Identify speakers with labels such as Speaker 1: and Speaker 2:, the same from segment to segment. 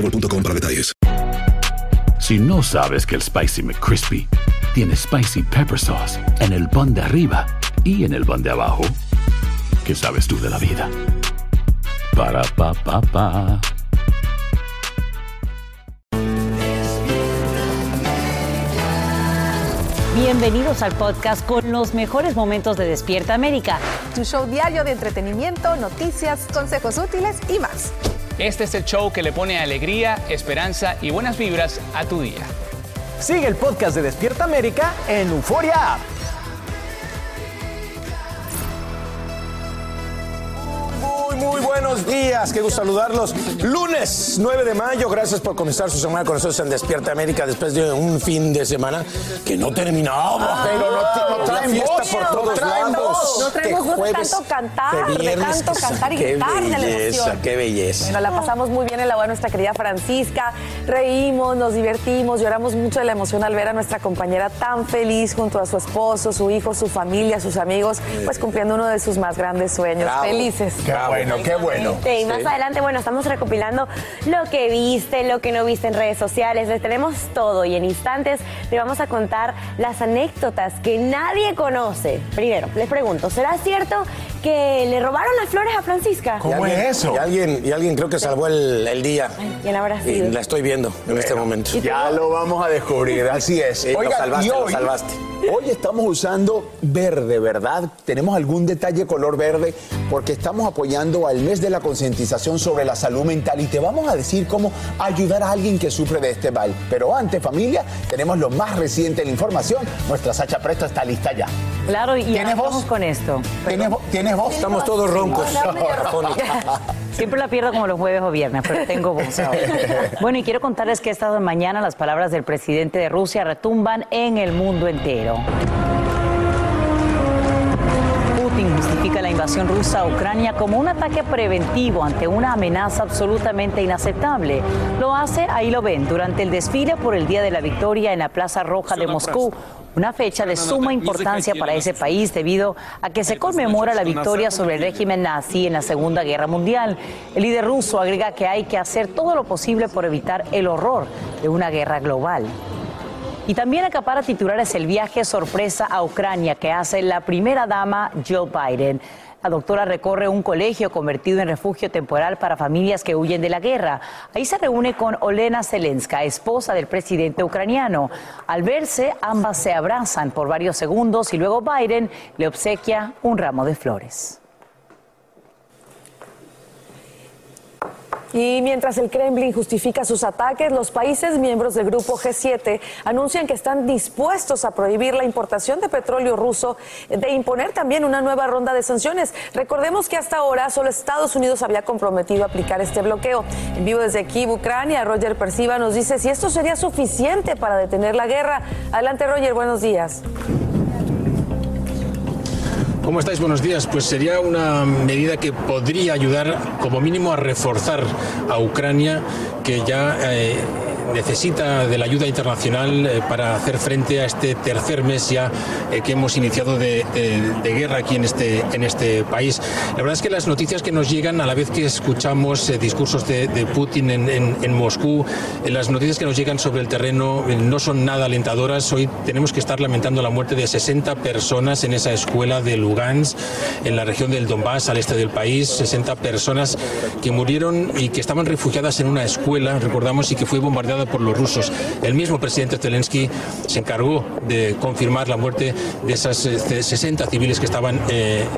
Speaker 1: boostmobile.com para detalles.
Speaker 2: Si no sabes que el Spicy McCrispy tiene Spicy Pepper Sauce en el pan de arriba y en el pan de abajo, ¿qué sabes tú de la vida? Para, pa, pa, pa.
Speaker 3: Bienvenidos al podcast con los mejores momentos de Despierta América.
Speaker 4: Tu show diario de entretenimiento, noticias, consejos útiles y más.
Speaker 5: Este es el show que le pone alegría, esperanza y buenas vibras a tu día.
Speaker 6: Sigue el podcast de Despierta América en Euforia
Speaker 7: Muy, buenos días. Qué gusto saludarlos. Lunes 9 de mayo. Gracias por comenzar su semana con nosotros en Despierta América después de un fin de semana que no terminaba.
Speaker 4: Pero no, traen
Speaker 7: fiesta
Speaker 4: voz,
Speaker 7: por
Speaker 4: no
Speaker 7: todos lados.
Speaker 4: No traemos voz de tanto cantar,
Speaker 7: qué
Speaker 4: de
Speaker 7: viernes,
Speaker 4: tanto cantar y
Speaker 7: qué
Speaker 4: gritar de la
Speaker 7: belleza,
Speaker 4: emoción.
Speaker 7: Qué belleza.
Speaker 4: Bueno, la pasamos muy bien en la boda de nuestra querida Francisca. Reímos, nos divertimos, lloramos mucho de la emoción al ver a nuestra compañera tan feliz junto a su esposo, su hijo, su familia, sus amigos, pues cumpliendo uno de sus más grandes sueños.
Speaker 7: Bravo.
Speaker 4: Felices.
Speaker 7: Qué bueno, qué bueno.
Speaker 8: Y más adelante, bueno, estamos recopilando lo que viste, lo que no viste en redes sociales. Les tenemos todo y en instantes le vamos a contar las anécdotas que nadie conoce. Primero, les pregunto, ¿será cierto que le robaron las flores a Francisca?
Speaker 7: Y alguien- Y alguien, y alguien creo que salvó el, el día.
Speaker 8: ¿Quién habrá
Speaker 7: Y
Speaker 8: sido?
Speaker 7: la estoy viendo en este momento.
Speaker 9: Ya lo vamos a descubrir, así es.
Speaker 7: Lo
Speaker 9: Oigan,
Speaker 7: salvaste,
Speaker 9: y
Speaker 7: lo
Speaker 9: hoy,
Speaker 7: salvaste.
Speaker 9: Hoy estamos usando verde, ¿verdad? Tenemos algún detalle color verde porque estamos apoyando al mes de la concientización sobre la salud mental y te vamos a decir cómo ayudar a alguien que sufre de este mal. Pero antes, familia, tenemos lo más reciente de la información. Nuestra Sacha Presto está lista ya.
Speaker 3: Claro, y
Speaker 9: ¿Tienes
Speaker 3: vamos con esto.
Speaker 9: ¿Tienes, vo- ¿Tienes voz?
Speaker 7: Estamos todos roncos.
Speaker 3: Siempre la pierdo como los jueves o viernes, pero tengo voz ahora. Bueno, y quiero contarles que esta mañana las palabras del presidente de Rusia retumban en el mundo entero. Putin justifica la invasión rusa a Ucrania como un ataque preventivo ante una amenaza absolutamente inaceptable. Lo hace, ahí lo ven, durante el desfile por el Día de la Victoria en la Plaza Roja de Moscú. Una fecha de suma importancia para ese país debido a que se conmemora la victoria sobre el régimen nazi en la Segunda Guerra Mundial. El líder ruso agrega que hay que hacer todo lo posible por evitar el horror de una guerra global. Y también acapara titulares el viaje sorpresa a Ucrania que hace la primera dama Joe Biden. La doctora recorre un colegio convertido en refugio temporal para familias que huyen de la guerra. Ahí se reúne con Olena Zelenska, esposa del presidente ucraniano. Al verse, ambas se abrazan por varios segundos y luego Biden le obsequia un ramo de flores.
Speaker 4: Y mientras el Kremlin justifica sus ataques, los países miembros del grupo G7 anuncian que están dispuestos a prohibir la importación de petróleo ruso, de imponer también una nueva ronda de sanciones. Recordemos que hasta ahora solo Estados Unidos había comprometido a aplicar este bloqueo. En vivo desde Kiev, Ucrania, Roger Persiva nos dice si esto sería suficiente para detener la guerra. Adelante, Roger, buenos días.
Speaker 10: ¿Cómo estáis? Buenos días. Pues sería una medida que podría ayudar como mínimo a reforzar a Ucrania, que ya eh, necesita de la ayuda internacional eh, para hacer frente a este tercer mes ya eh, que hemos iniciado de, de- de guerra aquí en este, en este país. La verdad es que las noticias que nos llegan a la vez que escuchamos eh, discursos de, de Putin en, en- en Moscú, las noticias que nos llegan sobre el terreno no son nada alentadoras. Hoy tenemos que estar lamentando la muerte de 60 personas en esa escuela de Lugansk, en la región del Donbass, al este del país. 60 personas que murieron y que estaban refugiadas en una escuela, recordamos, y que fue bombardeada por los rusos. El mismo presidente Zelensky se encargó de confirmar la muerte de esas 60 civiles que estaban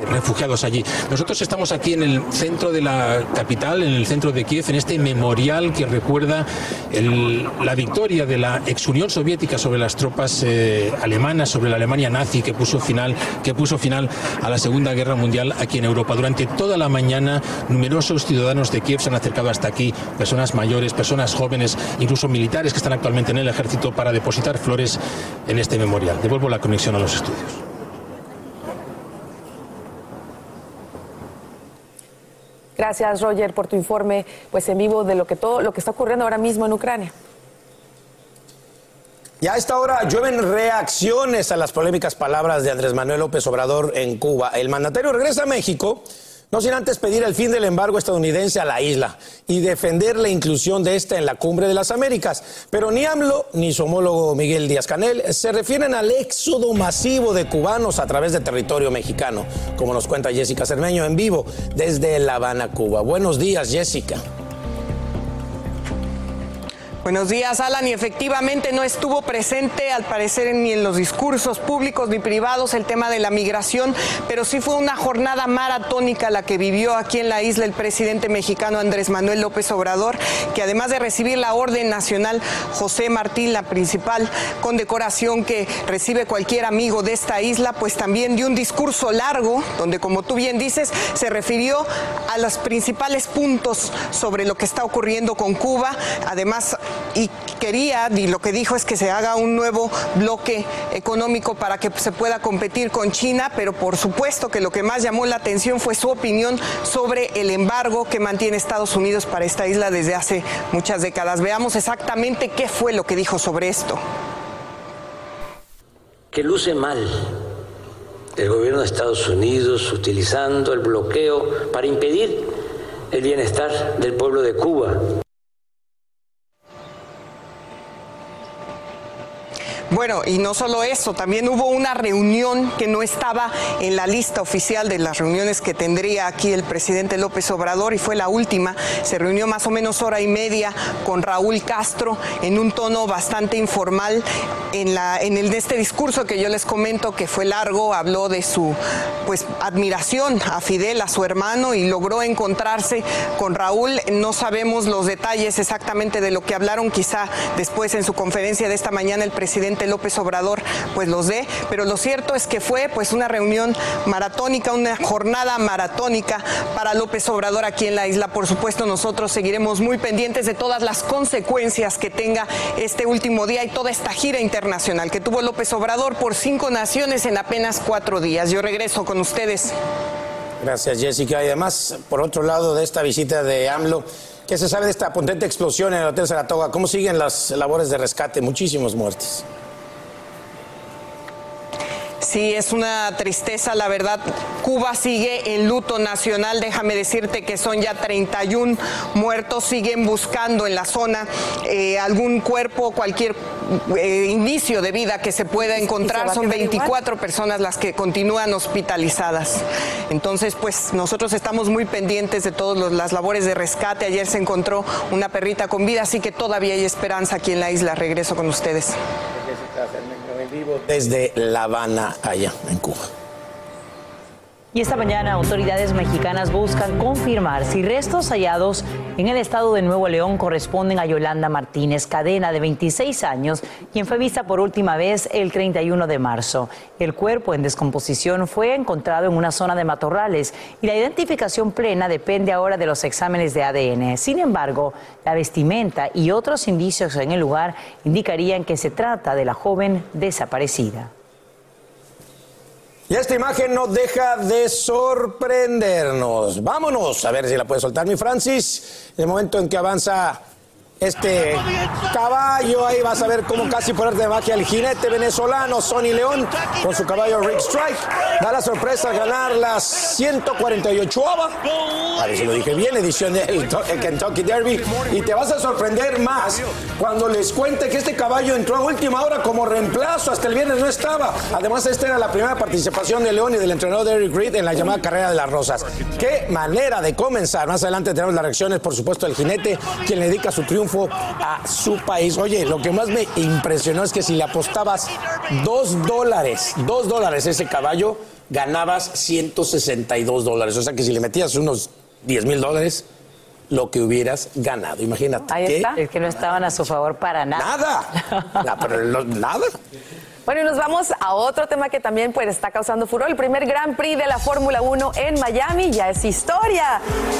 Speaker 10: refugiados allí. Nosotros estamos aquí en el centro de la capital, en el centro de Kiev, en este memorial que recuerda la victoria de la ex Unión Soviética sobre las tropas alemanas, sobre la Alemania nazi que puso final, que puso final a la Segunda Guerra Mundial aquí en Europa. Durante toda la mañana, numerosos ciudadanos de Kiev se han acercado hasta aquí, personas mayores, personas jóvenes, incluso militares que están actualmente en el ejército para depositar flores en este memorial. Devuelvo la conexión a los estudios.
Speaker 4: Gracias, Roger, por tu informe, pues en vivo de lo que todo lo que está ocurriendo ahora mismo en Ucrania.
Speaker 7: Y a esta hora llueven reacciones a las polémicas palabras de Andrés Manuel López Obrador en Cuba. El mandatario regresa a México, no sin antes pedir el fin del embargo estadounidense a la isla y defender la inclusión de esta en la cumbre de las Américas. Pero ni AMLO ni su homólogo Miguel Díaz Canel se refieren al éxodo masivo de cubanos a través de territorio mexicano, como nos cuenta Jessica Cermeño en vivo desde La Habana, Cuba. Buenos días, Jessica.
Speaker 11: Buenos días, Alan. Y efectivamente no estuvo presente, al parecer, ni en los discursos públicos ni privados el tema de la migración, pero sí fue una jornada maratónica la que vivió aquí en la isla el presidente mexicano Andrés Manuel López Obrador, que además de recibir la Orden Nacional José Martín, la principal condecoración que recibe cualquier amigo de esta isla, pues también dio un discurso largo, donde, como tú bien dices, se refirió a los principales puntos sobre lo que está ocurriendo con Cuba. Además, y quería, y lo que dijo es que se haga un nuevo bloque económico para que se pueda competir con China, pero por supuesto que lo que más llamó la atención fue su opinión sobre el embargo que mantiene Estados Unidos para esta isla desde hace muchas décadas. Veamos exactamente qué fue lo que dijo sobre esto.
Speaker 12: Que luce mal el gobierno de Estados Unidos utilizando el bloqueo para impedir el bienestar del pueblo de Cuba.
Speaker 11: Bueno, y no solo eso, también hubo una reunión que no estaba en la lista oficial de las reuniones que tendría aquí el presidente López Obrador y fue la última. Se reunió más o menos hora y media con Raúl Castro en un tono bastante informal. En, la, en el de este discurso que yo les comento que fue largo, habló de su pues admiración a Fidel, a su hermano, y logró encontrarse con Raúl. No sabemos los detalles exactamente de lo que hablaron, quizá después en su conferencia de esta mañana el presidente López Obrador pues los dé, pero lo cierto es que fue pues una reunión maratónica, una jornada maratónica para López Obrador aquí en la isla. Por supuesto, nosotros seguiremos muy pendientes de todas las consecuencias que tenga este último día y toda esta gira internacional que tuvo López Obrador por cinco naciones en apenas cuatro días. Yo regreso con ustedes.
Speaker 7: Gracias, Jessica. Y además, por otro lado de esta visita de AMLO, ¿qué se sabe de esta potente explosión en el Hotel Saratoga? ¿Cómo siguen las labores de rescate? Muchísimos muertes.
Speaker 11: Sí, es una tristeza, la verdad. Cuba sigue en luto nacional. Déjame decirte que son ya 31 muertos. Siguen buscando en la zona eh, algún cuerpo, cualquier eh, inicio de vida que se pueda encontrar. Son 24 personas las que continúan hospitalizadas. Entonces, pues nosotros estamos muy pendientes de todas las labores de rescate. Ayer se encontró una perrita con vida, así que todavía hay esperanza aquí en la isla. Regreso con ustedes
Speaker 7: desde La Habana, allá en Cuba.
Speaker 3: Y esta mañana autoridades mexicanas buscan confirmar si restos hallados en el estado de Nuevo León corresponden a Yolanda Martínez, cadena de 26 años, quien fue vista por última vez el 31 de marzo. El cuerpo en descomposición fue encontrado en una zona de matorrales y la identificación plena depende ahora de los exámenes de ADN. Sin embargo, la vestimenta y otros indicios en el lugar indicarían que se trata de la joven desaparecida.
Speaker 7: Y esta imagen no deja de sorprendernos. Vámonos a ver si la puede soltar mi Francis. En el momento en que avanza este caballo. Ahí vas a ver cómo casi por arte de magia el jinete venezolano Sonny León con su caballo Rick Strike da la sorpresa al ganar las 148 A ver si lo dije bien, edición del Kentucky Derby. Y te vas a sorprender más cuando les cuente que este caballo entró a última hora como reemplazo. Hasta el viernes no estaba. Además, esta era la primera participación de León y del entrenador Eric Reed en la llamada carrera de las rosas. Qué manera de comenzar. Más adelante tenemos las reacciones, por supuesto, del jinete, quien le dedica su triunfo triunfo a su país. Oye, lo que más me impresionó es que si le apostabas dos dólares, dos dólares ese caballo, ganabas 162 dólares. O sea que si le metías unos 10 mil dólares, lo que hubieras ganado. Imagínate.
Speaker 3: Ahí está. Es que no estaban a su favor para nada.
Speaker 7: Nada. No, pero lo- nada.
Speaker 4: Bueno, y nos vamos a otro tema que también pues, está causando furor. El primer Grand Prix de la Fórmula 1 en Miami ya es historia.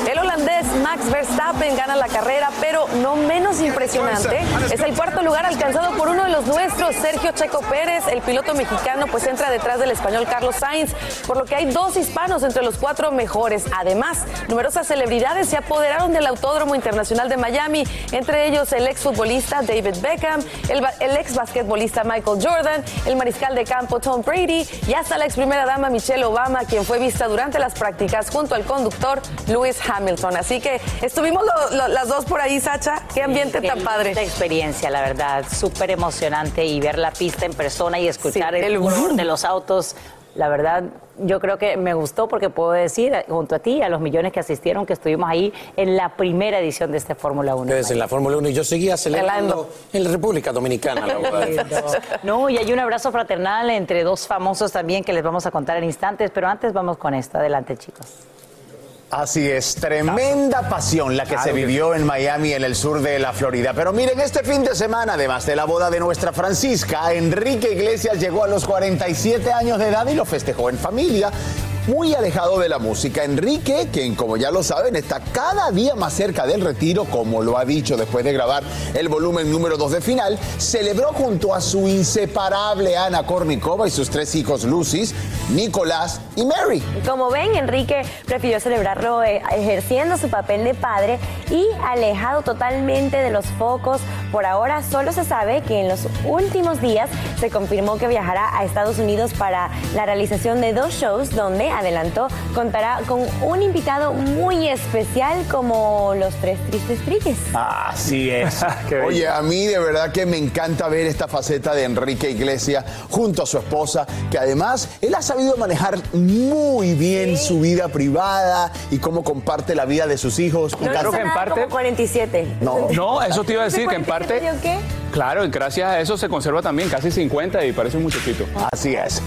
Speaker 4: El holandés Max Verstappen gana la carrera, pero no menos impresionante es el cuarto lugar alcanzado por uno de los nuestros, Sergio Checo Pérez. El piloto mexicano pues entra detrás del español Carlos Sainz, por lo que hay dos hispanos entre los cuatro mejores. Además, numerosas celebridades se apoderaron del Autódromo Internacional de Miami, entre ellos el exfutbolista David Beckham, el, el ex basquetbolista Michael Jordan, el mariscal de campo Tom Brady y hasta la ex primera dama Michelle Obama, quien fue vista durante las prácticas junto al conductor Lewis Hamilton. Así que estuvimos lo- lo- las dos por ahí, Sacha. Qué ambiente tan padre.
Speaker 3: Esta experiencia, la verdad, súper emocionante y ver la pista en persona y escuchar
Speaker 4: Sí,
Speaker 3: el
Speaker 4: el
Speaker 3: de los autos. La verdad, yo creo que me gustó porque puedo decir, eh, junto a ti, y a los millones que asistieron, que estuvimos ahí en la primera edición de este Fórmula 1.
Speaker 7: Ustedes en la Fórmula 1 y yo seguía celebrando en la República Dominicana la.
Speaker 3: No, y hay un abrazo fraternal entre dos famosos también que les vamos a contar en instantes, pero antes vamos con esto. Adelante, chicos.
Speaker 13: Así es, tremenda pasión la que se vivió en Miami, en el sur de la Florida. Pero miren, este fin de semana, además de la boda de nuestra Francisca, Enrique Iglesias llegó a los 47 años de edad y lo festejó en familia. Muy alejado de la música, Enrique, quien como ya lo saben está cada día más cerca del retiro, como lo ha dicho después de grabar el volumen número 2 de final, celebró junto a su inseparable Ana Kornikova y sus tres hijos Lucis, Nicolás y Mary.
Speaker 8: Como ven, Enrique prefirió celebrarlo eh, ejerciendo su papel de padre y alejado totalmente de los focos. Por ahora solo se sabe que en los últimos días se confirmó que viajará a Estados Unidos para la realización de dos shows donde adelantó contará con un invitado muy especial como los tres tristes triques.
Speaker 13: Así es. Oye, a mí de verdad que me encanta ver esta faceta de Enrique Iglesias junto a su esposa, que además él ha sabido manejar muy bien su vida privada y cómo comparte la vida de sus hijos.
Speaker 8: No
Speaker 5: Claro
Speaker 8: hizo
Speaker 5: que en parte-
Speaker 8: como 47.
Speaker 13: No.
Speaker 5: No, eso te iba a decir que en parte,
Speaker 8: ¿Yo qué?
Speaker 5: claro, y gracias a eso se conserva también casi 50 y parece un muchachito.
Speaker 13: Así es.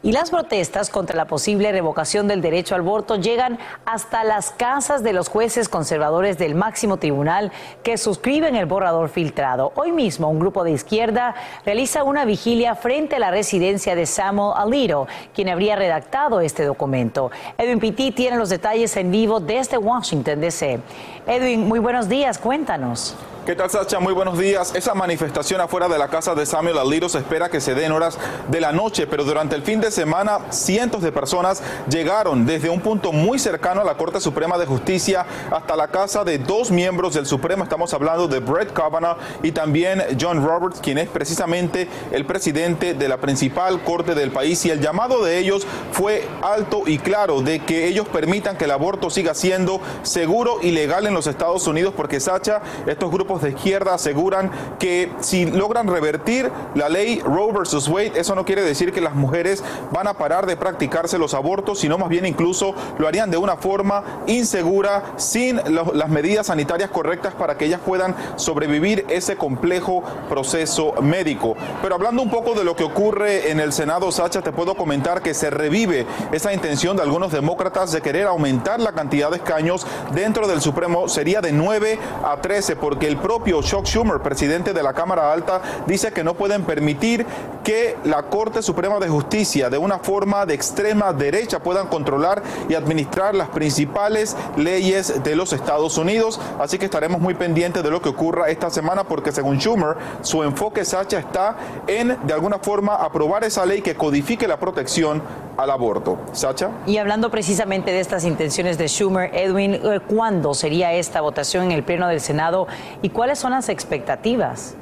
Speaker 3: Y las protestas contra la posible revocación del derecho al aborto llegan hasta las casas de los jueces conservadores del máximo tribunal que suscriben el borrador filtrado. Hoy mismo un grupo de izquierda realiza una vigilia frente a la residencia de Samuel Alito, quien habría redactado este documento. Edwin Pitti tiene los detalles en vivo desde Washington, D.C. Edwin, muy buenos días, cuéntanos.
Speaker 14: ¿Qué tal, Sacha? Muy buenos días. Esa manifestación afuera de la casa de Samuel Alito se espera que se dé en horas de la noche, pero durante el fin de semana cientos de personas llegaron desde un punto muy cercano a la Corte Suprema de Justicia hasta la casa de dos miembros del Supremo. Estamos hablando de Brett Kavanaugh y también John Roberts, quien es precisamente el presidente de la principal corte del país. Y el llamado de ellos fue alto y claro de que ellos permitan que el aborto siga siendo seguro y legal en los Estados Unidos, porque Sacha, estos grupos de izquierda aseguran que si logran revertir la ley Roe versus Wade, eso no quiere decir que las mujeres van a parar de practicarse los abortos, sino más bien incluso lo harían de una forma insegura, sin las medidas sanitarias correctas para que ellas puedan sobrevivir ese complejo proceso médico. Pero hablando un poco de lo que ocurre en el Senado, Sacha, te puedo comentar que se revive esa intención de algunos demócratas de querer aumentar la cantidad de escaños dentro del Supremo. Sería de 9 a 13, porque el propio Chuck Schumer, presidente de la Cámara Alta, dice que no pueden permitir que la Corte Suprema de Justicia, de una forma de extrema derecha, puedan controlar y administrar las principales leyes de los Estados Unidos. Así que estaremos muy pendientes de lo que ocurra esta semana, porque según Schumer, su enfoque, Sacha, está en, de alguna forma, aprobar esa ley que codifique la protección al aborto. Sacha.
Speaker 3: Y hablando precisamente de estas intenciones de Schumer, Edwin, eh, ¿cuándo sería esta votación en el Pleno del Senado cuáles son las expectativas?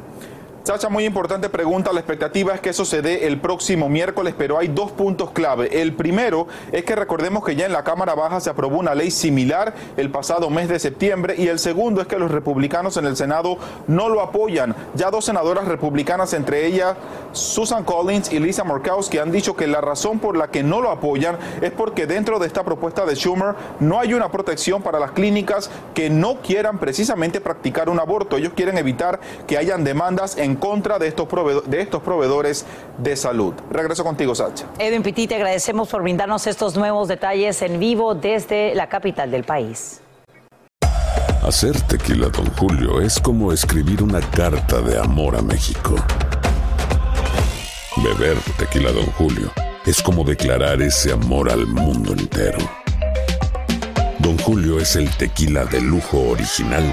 Speaker 14: Sacha, muy importante pregunta. La expectativa es que eso se dé el próximo miércoles, pero hay dos puntos clave. El primero es que recordemos que ya en la Cámara Baja se aprobó una ley similar el pasado mes de septiembre y el segundo es que los republicanos en el Senado no lo apoyan. Ya dos senadoras republicanas, entre ellas Susan Collins y Lisa Murkowski, han dicho que la razón por la que no lo apoyan es porque dentro de esta propuesta de Schumer no hay una protección para las clínicas que no quieran precisamente practicar un aborto. Ellos quieren evitar que hayan demandas en contra de estos, de estos proveedores de salud. Regreso contigo, Sacha.
Speaker 3: Edwin Pitti, te agradecemos por brindarnos estos nuevos detalles en vivo desde la capital del país.
Speaker 15: Hacer tequila, don Julio, es como escribir una carta de amor a México. Beber tequila, don Julio, es como declarar ese amor al mundo entero. Don Julio es el tequila de lujo original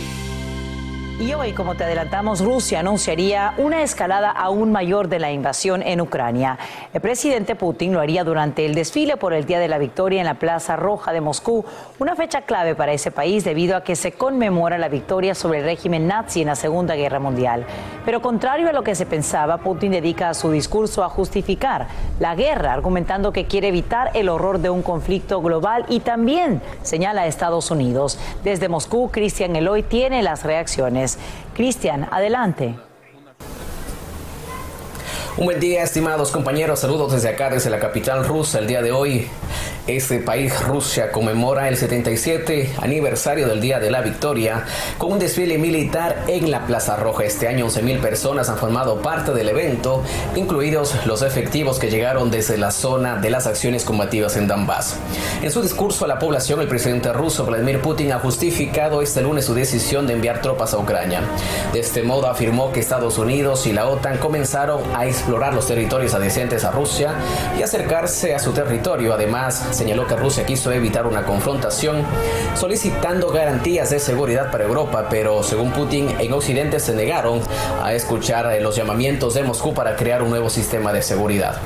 Speaker 3: Y hoy, como te adelantamos, Rusia anunciaría una escalada aún mayor de la invasión en Ucrania. El presidente Putin lo haría durante el desfile por el Día de la Victoria en la Plaza Roja de Moscú, una fecha clave para ese país debido a que se conmemora la victoria sobre el régimen nazi en la Segunda Guerra Mundial. Pero contrario a lo que se pensaba, Putin dedica su discurso a justificar la guerra, argumentando que quiere evitar el horror de un conflicto global y también señala a Estados Unidos. Desde Moscú, Cristian Eloy tiene las reacciones. Cristian, adelante.
Speaker 16: Un buen día, estimados compañeros. Saludos desde acá, desde la capital rusa. El día de hoy, este país, Rusia, conmemora el 77 aniversario del Día de la Victoria con un desfile militar en la Plaza Roja. Este año, 11.000 personas han formado parte del evento, incluidos los efectivos que llegaron desde la zona de las acciones combativas en Donbass. En su discurso a la población, el presidente ruso Vladimir Putin ha justificado este lunes su decisión de enviar tropas a Ucrania. De este modo, afirmó que Estados Unidos y la OTAN comenzaron a explorar los territorios adyacentes a Rusia y acercarse a su territorio. Además, señaló que Rusia quiso evitar una confrontación solicitando garantías de seguridad para Europa, pero según Putin, en Occidente se negaron a escuchar los llamamientos de Moscú para crear un nuevo sistema de seguridad.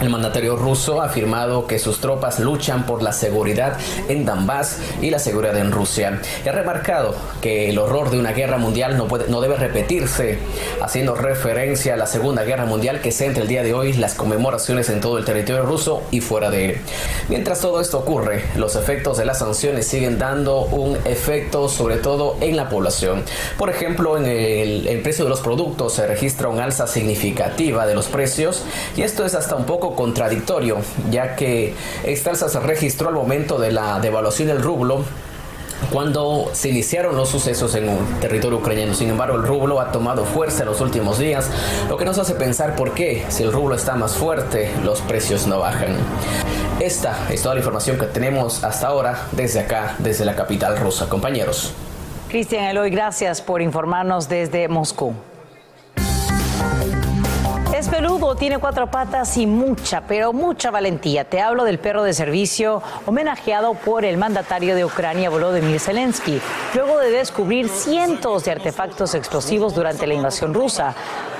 Speaker 16: El mandatario ruso ha afirmado que sus tropas luchan por la seguridad en Donbass y la seguridad en Rusia. Y ha remarcado que el horror de una guerra mundial no, puede, no debe repetirse, haciendo referencia a la Segunda Guerra Mundial que centra el día de hoy las conmemoraciones en todo el territorio ruso y fuera de él. Mientras todo esto ocurre, los efectos de las sanciones siguen dando un efecto sobre todo en la población. Por ejemplo, en el, precio de los productos se registra un alza significativa de los precios y esto es hasta un poco contradictorio, ya que esta alza se registró al momento de la devaluación del rublo cuando se iniciaron los sucesos en un territorio ucraniano. Sin embargo, el rublo ha tomado fuerza en los últimos días, lo que nos hace pensar por qué, si el rublo está más fuerte, los precios no bajan. Esta es toda la información que tenemos hasta ahora desde acá, desde la capital rusa. Compañeros.
Speaker 3: Cristian Eloy, gracias por informarnos desde Moscú. Es peludo, tiene cuatro patas y mucha, pero mucha valentía. Te hablo del perro de servicio homenajeado por el mandatario de Ucrania, Volodymyr Zelensky, luego de descubrir cientos de artefactos explosivos durante la invasión rusa.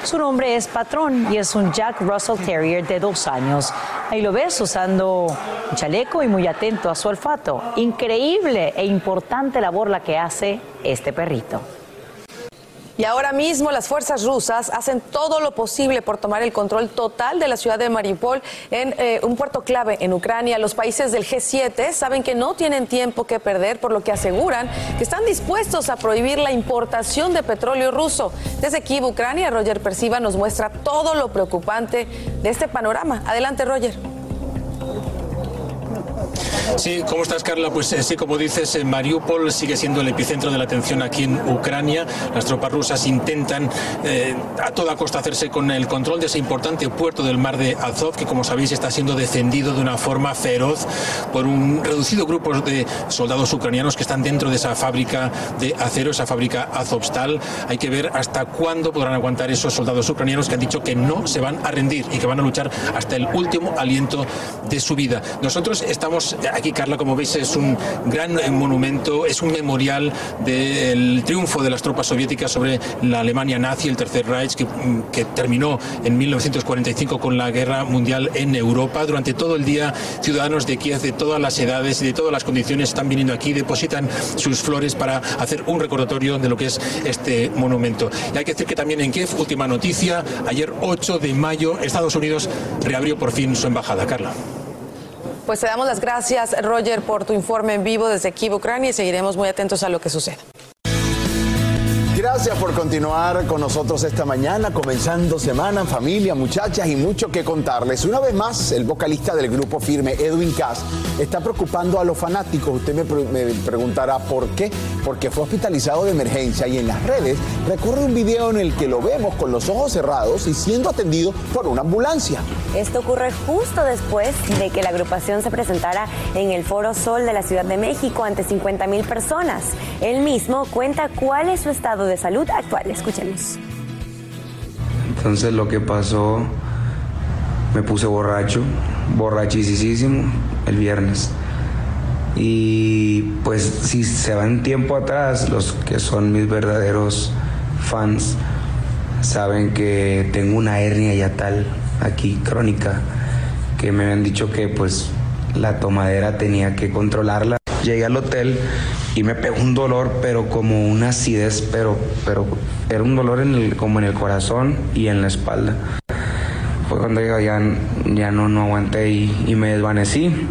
Speaker 3: Su nombre es Patrón y es un Jack Russell Terrier de dos años. Ahí lo ves usando un chaleco y muy atento a su olfato. Increíble e importante labor la que hace este perrito.
Speaker 4: Y ahora mismo las fuerzas rusas hacen todo lo posible por tomar el control total de la ciudad de Mariupol en eh, un puerto clave en Ucrania. Los países del G7 saben que no tienen tiempo que perder, por lo que aseguran que están dispuestos a prohibir la importación de petróleo ruso. Desde Kiev, Ucrania, Roger Persiva nos muestra todo lo preocupante de este panorama. Adelante, Roger.
Speaker 10: Sí, ¿cómo estás, Carla? Pues eh, sí, como dices, eh, Mariupol sigue siendo el epicentro de la atención aquí en Ucrania. Las tropas rusas intentan eh, a toda costa hacerse con el control de ese importante puerto del mar de Azov, que como sabéis está siendo defendido de una forma feroz por un reducido grupo de soldados ucranianos que están dentro de esa fábrica de acero, esa fábrica Azovstal. Hay que ver hasta cuándo podrán aguantar esos soldados ucranianos que han dicho que no se van a rendir y que van a luchar hasta el último aliento de su vida. Nosotros estamos aquí, Carla, como veis, es un gran monumento, es un memorial del triunfo de las tropas soviéticas sobre la Alemania nazi, el Tercer Reich, que, mm, terminó en 1945 con la guerra mundial en Europa. Durante todo el día, ciudadanos de Kiev de todas las edades y de todas las condiciones están viniendo aquí, depositan sus flores para hacer un recordatorio de lo que es este monumento. Y hay que decir que también en Kiev, última noticia, ayer 8 de mayo, Estados Unidos reabrió por fin su embajada. Carla.
Speaker 4: Pues te damos las gracias, Roger, por tu informe en vivo desde Kiev, Ucrania, y seguiremos muy atentos a lo que suceda.
Speaker 13: Gracias por continuar con nosotros esta mañana, comenzando semana, familia, muchachas y mucho que contarles. Una vez más, el vocalista del grupo firme, Edwin Cass, está preocupando a los fanáticos. Usted me, preguntará por qué. Porque fue hospitalizado de emergencia y en las redes recurre un video en el que lo vemos con los ojos cerrados y siendo atendido por una ambulancia.
Speaker 8: Esto ocurre justo después de que la agrupación se presentara en el Foro Sol de la Ciudad de México ante 50 mil personas. Él mismo cuenta cuál es su estado de salud actual. Escuchemos.
Speaker 17: Entonces lo que pasó, me puse borracho, borrachísimo el viernes. Y pues si se van tiempo atrás, los que son mis verdaderos fans saben que tengo una hernia ya tal aquí crónica que me habían dicho que pues la tomadera tenía que controlarla. Llegué al hotel y me pegó un dolor, pero como una acidez, pero, pero era un dolor en el, como en el corazón y en la espalda. Fue cuando ya, ya no, no aguanté y, y me desvanecí.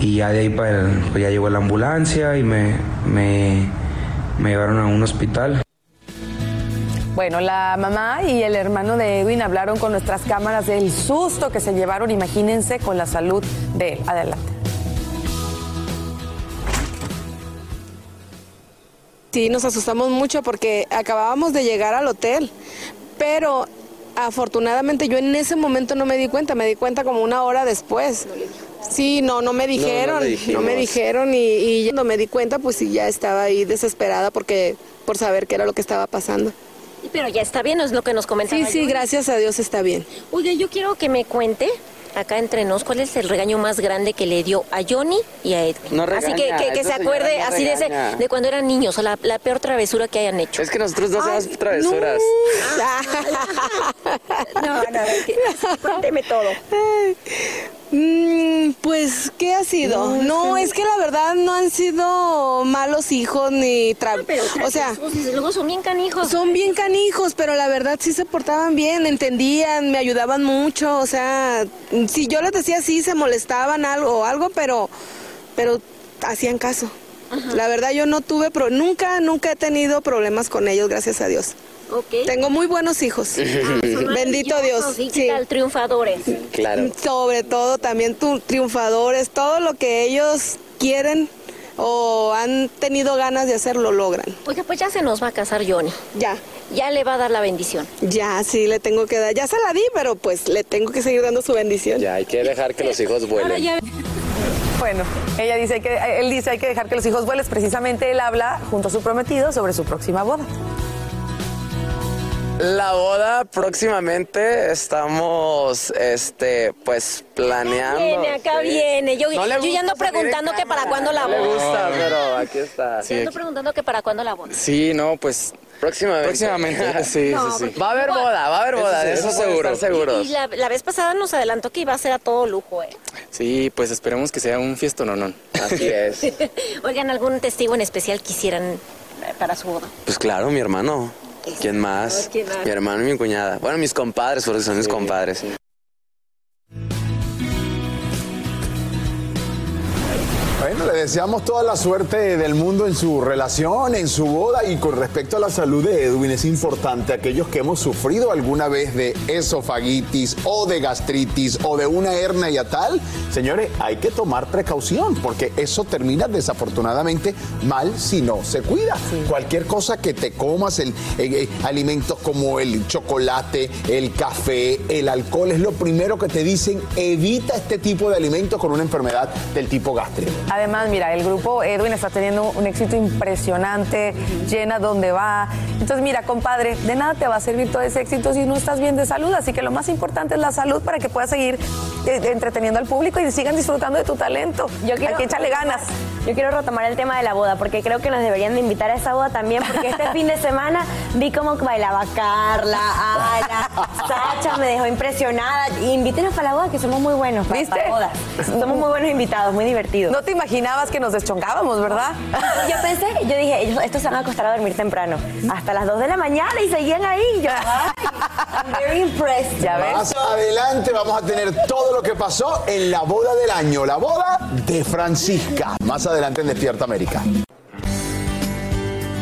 Speaker 17: Y ya de ahí para el- pues ya llegó la ambulancia y me, me, me llevaron a un hospital.
Speaker 4: Bueno, la mamá y el hermano de Edwin hablaron con nuestras cámaras del susto que se llevaron, imagínense, con la salud de él. Adelante.
Speaker 18: Sí, nos asustamos mucho porque acabábamos de llegar al hotel, pero afortunadamente yo en ese momento no me di cuenta, me di cuenta como una hora después. Sí, no, no me dijeron, no, me dijeron y, y cuando me di cuenta pues sí ya estaba ahí desesperada porque por saber qué era lo que estaba pasando.
Speaker 19: Pero ya está bien, es lo que nos comentaba.
Speaker 18: Sí, sí, gracias a Dios está bien.
Speaker 19: Oiga, yo quiero que me cuente, acá entre nos, cuál es el regaño más grande que le dio a Johnny y a Edwin.
Speaker 20: No
Speaker 19: así que,
Speaker 20: regaña,
Speaker 19: que, que se acuerde
Speaker 20: no
Speaker 19: así de, ese- de cuando eran niños, o la, la peor travesura que hayan hecho.
Speaker 20: Es que nosotros no hacemos travesuras.
Speaker 19: No, no, cuénteme todo.
Speaker 18: Mm, pues, ¿qué ha sido? No, es que la verdad no han sido malos hijos ni... tra- o sea,
Speaker 19: luego son bien canijos.
Speaker 18: Son bien canijos, pero la verdad sí se portaban bien, entendían, me ayudaban mucho, o sea, si yo les decía sí, se molestaban algo o algo, pero, pero hacían caso. La verdad yo no tuve, pro- nunca, nunca he tenido problemas con ellos, gracias a Dios. Tengo muy buenos hijos. Bendito Dios.
Speaker 19: Sí, ¿qué tal, triunfadores.
Speaker 20: Claro.
Speaker 18: Sobre todo también tu- triunfadores, todo lo que ellos quieren o han tenido ganas de hacer lo logran.
Speaker 19: Oiga, pues ya se nos va a casar Johnny.
Speaker 18: Ya.
Speaker 19: Ya le va a dar la bendición.
Speaker 18: Ya, sí, le tengo que dar. Ya se la di, pero pues le tengo que seguir dando su bendición.
Speaker 20: Ya, hay que dejar que los hijos vuelen.
Speaker 4: Bueno, ella dice que él dice hay que dejar que los hijos vuelen. Precisamente él habla junto a su prometido sobre su próxima boda.
Speaker 20: La boda próximamente estamos, este, pues planeando.
Speaker 19: Viene, acá
Speaker 20: Sí.
Speaker 19: viene. Yo,
Speaker 20: No
Speaker 19: yo ya ando preguntando que para cuándo la
Speaker 20: No le
Speaker 19: boda.
Speaker 20: gusta, pero aquí está.
Speaker 19: Yo ando preguntando que para cuándo la boda.
Speaker 20: Sí, no, pues próximamente. Próximamente, sí,
Speaker 19: No,
Speaker 20: sí, sí. Va a haber boda, va a haber boda, de eso, seguro. Estar seguros.
Speaker 19: Y la, la vez pasada nos adelantó que iba a ser a todo lujo, ¿eh?
Speaker 20: Sí, pues esperemos que sea un fiesto no, no. Así es.
Speaker 19: Oigan, ¿algún testigo en especial quisieran para su boda?
Speaker 20: Pues claro, mi hermano. ¿Quién más?
Speaker 19: ¿Quién más?
Speaker 20: Mi hermano y mi cuñada. Bueno, mis compadres, porque son mis compadres.
Speaker 9: Bueno, le deseamos toda la suerte del mundo en su relación, en su boda y con respecto a la salud de Edwin es importante aquellos que hemos sufrido alguna vez de esofagitis o de gastritis o de una hernia y tal, señores, hay que tomar precaución porque eso termina desafortunadamente mal si no se cuida. Cualquier cosa que te comas, el, eh, eh, alimentos como el chocolate, el café, el alcohol, es lo primero que te dicen, evita este tipo de alimentos con una enfermedad del tipo gástrico.
Speaker 4: Además, mira, el grupo Edwin está teniendo un éxito impresionante, llena donde va. Entonces, mira, compadre, de nada te va a servir todo ese éxito si no estás bien de salud. Así que lo más importante es la salud para que puedas seguir eh, entreteniendo al público y sigan disfrutando de tu talento.
Speaker 8: Yo quiero,
Speaker 4: Hay que echarle ganas.
Speaker 8: Yo quiero retomar el tema de la boda, porque creo que nos deberían de invitar a esa boda también, porque este fin de semana vi cómo bailaba Carla, Ala, Sacha, me dejó impresionada. Invítenos para la boda, que somos muy buenos para,
Speaker 4: ¿Viste?
Speaker 8: para bodas. Somos muy buenos invitados, muy divertidos.
Speaker 4: No te imaginabas que nos deschongábamos, ¿verdad?
Speaker 8: Yo pensé, yo dije, ellos, estos se van a acostar a dormir temprano, hasta las 2 de la mañana y seguían ahí. Yo, ay, I'm very impressed.
Speaker 4: Ya ves.
Speaker 9: Más adelante vamos a tener todo lo que pasó en la boda del año, la boda de Francisca. Más adelante en Despierta América.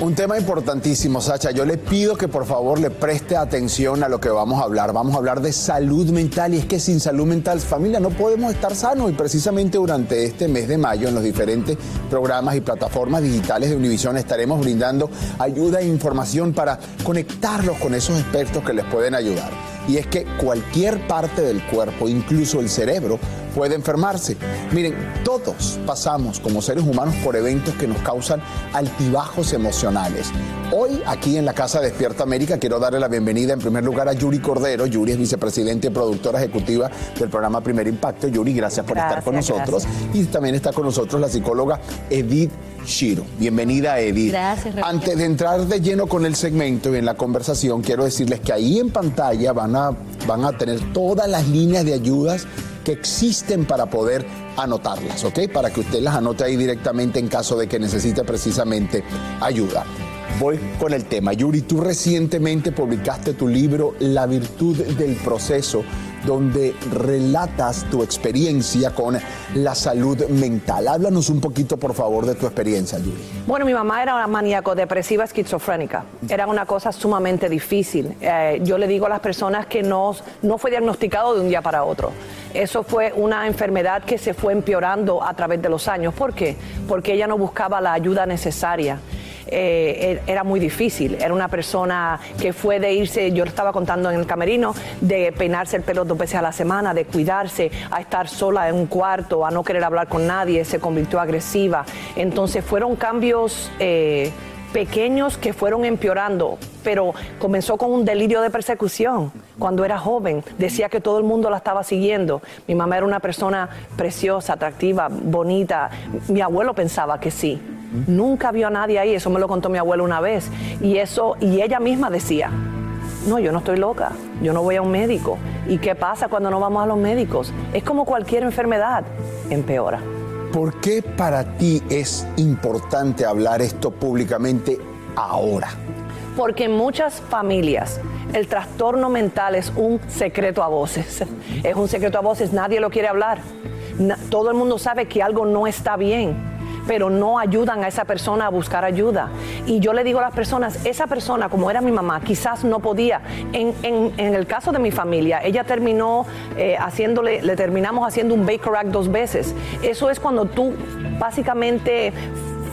Speaker 9: Un tema importantísimo, Sacha. Yo le pido que por favor le preste atención a lo que vamos a hablar. Vamos a hablar de salud mental y es que sin salud mental, familia, no podemos estar sanos y precisamente durante este mes de mayo en los diferentes programas y plataformas digitales de Univision estaremos brindando ayuda e información para conectarlos con esos expertos que les pueden ayudar. Y es que cualquier parte del cuerpo, incluso el cerebro, puede enfermarse. Miren, todos pasamos como seres humanos por eventos que nos causan altibajos emocionales. Hoy, aquí en la Casa Despierta América, quiero darle la bienvenida en primer lugar a Yuri Cordero. Yuri es vicepresidente y productora ejecutiva del programa Primer Impacto. Yuri, gracias por estar con
Speaker 4: Gracias,
Speaker 9: nosotros. Y también está con nosotros la psicóloga Edith Shiro. Bienvenida, Edith.
Speaker 19: Gracias, Rafael.
Speaker 9: Antes de entrar de lleno con el segmento y en la conversación, quiero decirles que ahí en pantalla van a, van a tener todas las líneas de ayudas que existen para poder anotarlas, ¿ok? Para que usted las anote ahí directamente en caso de que necesite precisamente ayuda. Voy con el tema. Yuri, tú recientemente publicaste tu libro La virtud del proceso, donde relatas tu experiencia con la salud mental. Háblanos un poquito, por favor, de tu experiencia, Yuri.
Speaker 21: Bueno, mi mamá era una maníaco depresiva esquizofrénica. Era una cosa sumamente difícil. Eh, yo le digo a las personas que no, no fue diagnosticado de un día para otro. Eso fue una enfermedad que se fue empeorando a través de los años. ¿Por qué? Porque ella no buscaba la ayuda necesaria. Eh, era muy difícil. Era una persona que fue de irse, yo lo estaba contando en el camerino, de peinarse el pelo dos veces a la semana, de cuidarse, a estar sola en un cuarto, a no querer hablar con nadie, se convirtió agresiva. Entonces fueron cambios eh, pequeños que fueron empeorando, pero comenzó con un delirio de persecución. Cuando era joven, decía que todo el mundo la estaba siguiendo. Mi mamá era una persona preciosa, atractiva, bonita. Mi abuelo pensaba que sí. Nunca vio a nadie ahí, eso me lo contó mi abuelo una vez. Y eso, y ella misma decía, no, yo no estoy loca, yo no voy a un médico. ¿Y qué pasa cuando no vamos a los médicos? Es como cualquier enfermedad, empeora.
Speaker 9: ¿Por qué para ti es importante hablar esto públicamente ahora?
Speaker 21: Porque en muchas familias el trastorno mental es un secreto a voces. Es un secreto a voces, nadie lo quiere hablar. Todo el mundo sabe que algo no está bien, pero no ayudan a esa persona a buscar ayuda. Y yo le digo a las personas, esa persona, como era mi mamá, quizás no podía. En, en- el caso de mi familia, ella terminó eh, haciéndole, le terminamos haciendo un Baker Act dos veces. Eso es cuando tú básicamente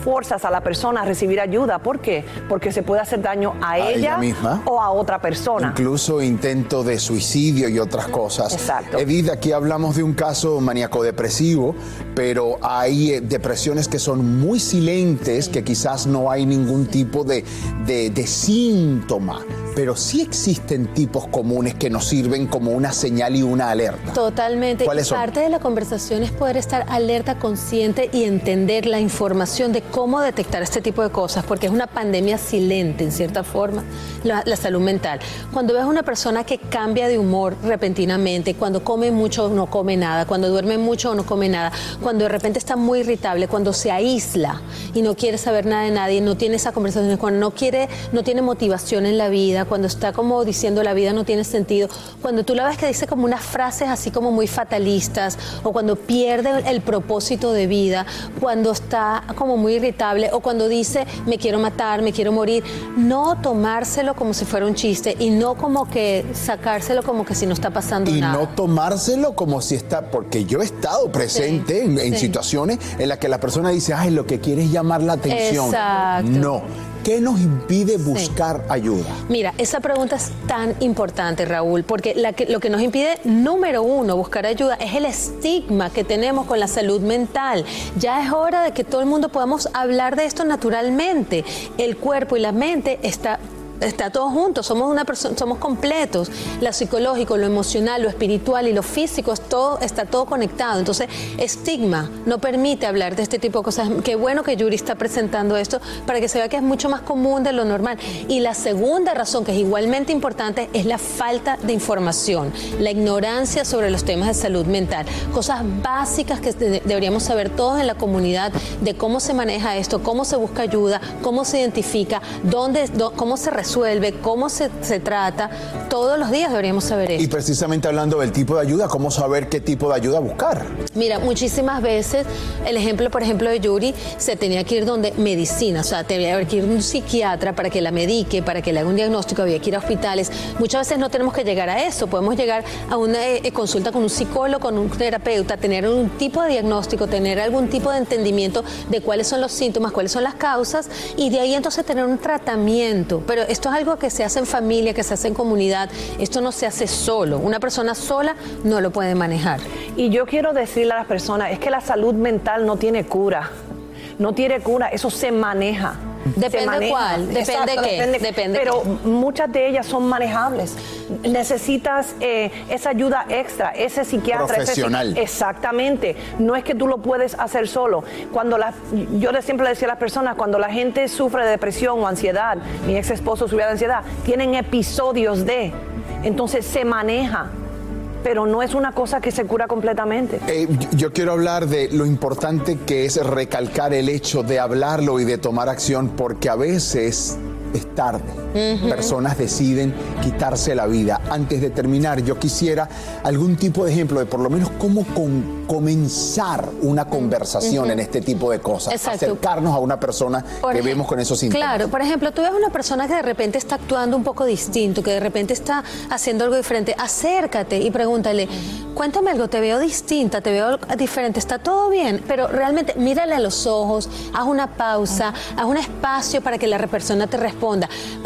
Speaker 21: forzas a la persona a recibir ayuda. ¿Por qué? Porque se puede hacer daño a,
Speaker 9: A ella
Speaker 21: ella,
Speaker 9: misma.
Speaker 21: o a otra persona.
Speaker 9: Incluso intento de suicidio y otras cosas.
Speaker 21: Exacto.
Speaker 9: Edith, aquí hablamos de un caso maníaco-depresivo, pero hay eh, depresiones que son muy silentes, que quizás no hay ningún tipo de, de- de síntoma. pero sí existen tipos comunes que nos sirven como una señal y una alerta.
Speaker 22: Totalmente.
Speaker 9: ¿Cuáles
Speaker 22: Y
Speaker 9: son?
Speaker 22: Parte de la conversación es poder estar alerta, consciente y entender la información de cómo detectar este tipo de cosas, porque es una pandemia silente, en cierta forma, la, salud mental. Cuando ves a una persona que cambia de humor repentinamente, cuando come mucho o no come nada, cuando duerme mucho o no come nada, cuando de repente está muy irritable, cuando se aísla y no quiere saber nada de nadie, no tiene esa conversación, cuando no quiere, no tiene motivación en la vida, cuando está como diciendo la vida no tiene sentido, cuando tú la ves que dice como unas frases así como muy fatalistas, o cuando pierde el propósito de vida, cuando está como muy irritable, o cuando dice me quiero matar, me quiero morir, no tomárselo como si fuera un chiste y no como que sacárselo como que si no está pasando
Speaker 9: Y
Speaker 22: nada.
Speaker 9: no tomárselo como si está, porque yo he estado presente en, en
Speaker 22: sí.
Speaker 9: situaciones en las que la persona dice, ay, lo que quiere es llamar la atención.
Speaker 22: Exacto.
Speaker 9: No. ¿Qué nos impide buscar ayuda?
Speaker 22: Mira, esa pregunta es tan importante, Raúl, porque la que- lo que nos impide, número uno, buscar ayuda es el estigma que tenemos con la salud mental. Ya es hora de que todo el mundo podamos hablar de esto naturalmente. El cuerpo y la mente está Está todo junto, somos una persona, somos completos. Lo psicológico, lo emocional, lo espiritual y lo físico, es todo, está todo conectado. Entonces, estigma no permite hablar de este tipo de cosas. Qué bueno que Yuri está presentando esto para que se vea que es mucho más común de lo normal. Y la segunda razón, que es igualmente importante, es la falta de información, la ignorancia sobre los temas de salud mental. Cosas básicas que de- deberíamos saber todos en la comunidad de cómo se maneja esto, cómo se busca ayuda, cómo se identifica, dónde, dó- cómo se cómo se, se trata. Todos los días deberíamos saber esto.
Speaker 9: Y precisamente hablando del tipo de ayuda, ¿cómo saber qué tipo de ayuda buscar?
Speaker 22: Mira, muchísimas veces, el ejemplo, por ejemplo, de Yuri, se tenía que ir donde medicina, o sea, tenía que ir un psiquiatra para que la medique, para que le haga un diagnóstico, había que ir a hospitales. Muchas veces no tenemos que llegar a eso, podemos llegar a una eh, consulta con un psicólogo, con un terapeuta, tener un tipo de diagnóstico, tener algún tipo de entendimiento de cuáles son los síntomas, cuáles son las causas, y de ahí entonces tener un tratamiento. Pero esto es algo que se hace en familia, que se hace en comunidad, esto no se hace solo. Una persona sola no lo puede manejar.
Speaker 21: Y yo quiero decirle a las personas, es que la salud mental no tiene cura. No tiene cura, eso se maneja.
Speaker 22: Depende cuál, depende qué, depende
Speaker 21: Pero
Speaker 22: qué.
Speaker 21: muchas de ellas son manejables. Necesitas eh, esa ayuda extra, ese psiquiatra. ese
Speaker 9: Profesional.
Speaker 21: exactamente. No es que tú lo puedes hacer solo. Cuando la, yo siempre le decía a las personas, cuando la gente sufre de depresión o ansiedad, mi ex esposo sufría de ansiedad, tienen episodios de, entonces se maneja. Pero no es una cosa que se cura completamente.
Speaker 9: Eh, yo- quiero hablar de lo importante que es recalcar el hecho de hablarlo y de tomar acción, porque a veces es tarde. Personas deciden quitarse la vida. Antes de terminar, yo quisiera algún tipo de ejemplo de por lo menos cómo con- comenzar una conversación en este tipo de cosas.
Speaker 22: Exacto.
Speaker 9: Acercarnos a una persona
Speaker 22: Por
Speaker 9: que vemos con esos síntomas.
Speaker 22: Claro, por ejemplo, tú ves una persona que de repente está actuando un poco distinto, que de repente está haciendo algo diferente, acércate y pregúntale, cuéntame algo, te veo distinta, te veo diferente, está todo bien, pero realmente mírale a los ojos, haz una pausa, haz un espacio para que la persona te responda.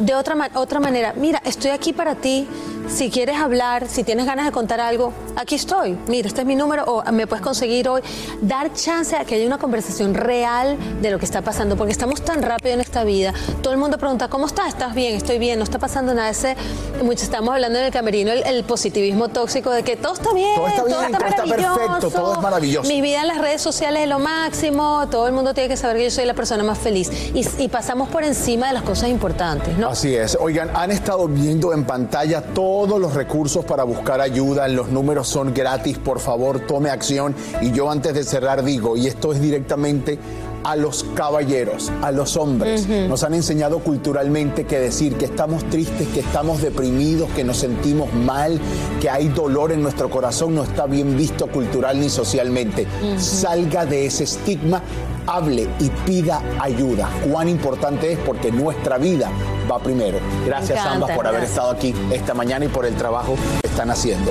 Speaker 22: De otra, otra manera, mira, estoy aquí para ti. Si quieres hablar, si tienes ganas de contar algo, aquí estoy. Mira, este es mi número o me puedes conseguir hoy. Dar chance a que haya una conversación real de lo que está pasando, porque estamos tan rápido en esta vida. Todo el mundo pregunta, ¿cómo estás? ¿Estás bien? ¿Estoy bien? No está pasando nada. Ese, mucho, estamos hablando en el camerino, el, el positivismo tóxico de que todo está bien,
Speaker 9: Todo está bien, todo está
Speaker 22: maravilloso,
Speaker 9: perfecto, todo es maravilloso.
Speaker 22: Mi vida en las redes sociales es lo máximo, todo el mundo tiene que saber que yo soy la persona más feliz. Y, y pasamos por encima de las cosas importantes, ¿no?
Speaker 9: Así es. Oigan, han estado viendo en pantalla todos los recursos para buscar ayuda. Los números son gratis. Por favor, tome acción. Y yo antes de cerrar digo, y esto es directamente a los caballeros, a los hombres. Nos han enseñado culturalmente que decir que estamos tristes, que estamos deprimidos, que nos sentimos mal, que hay dolor en nuestro corazón, no está bien visto cultural ni socialmente. Salga de ese estigma, hable y pida ayuda. Cuán importante es porque nuestra vida va primero. Gracias ambas por haber estado aquí esta mañana y por el trabajo que están haciendo.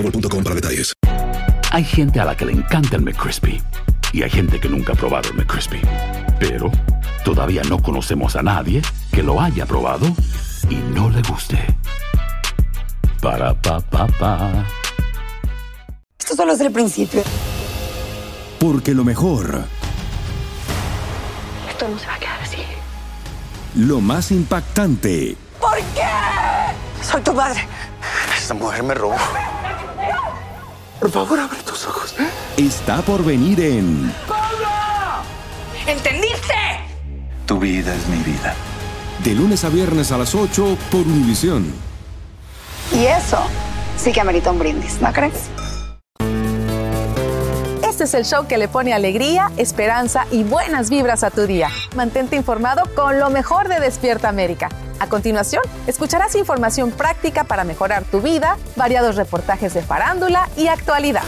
Speaker 1: para detalles.
Speaker 2: Hay gente a la que le encanta el McCrispy y hay gente que nunca ha probado el McCrispy. Pero todavía no conocemos a nadie que lo haya probado y no le guste. Para pa pa pa.
Speaker 23: Esto solo es el principio.
Speaker 15: Porque lo mejor,
Speaker 23: Esto no se va a quedar así.
Speaker 15: lo más impactante,
Speaker 23: ¿Por qué? Soy tu madre.
Speaker 24: Esta mujer me robó. Por favor, abre tus ojos.
Speaker 15: está por venir en
Speaker 23: ¿Entendiste?
Speaker 15: Tu vida es mi vida. De lunes a viernes a las 8 por Univisión.
Speaker 23: Y eso sí que amerita un brindis, ¿no crees?
Speaker 4: Este es el show que le pone alegría, esperanza y buenas vibras a tu día. Mantente informado con lo mejor de Despierta América. A continuación, escucharás información práctica para mejorar tu vida, variados reportajes de farándula y actualidad.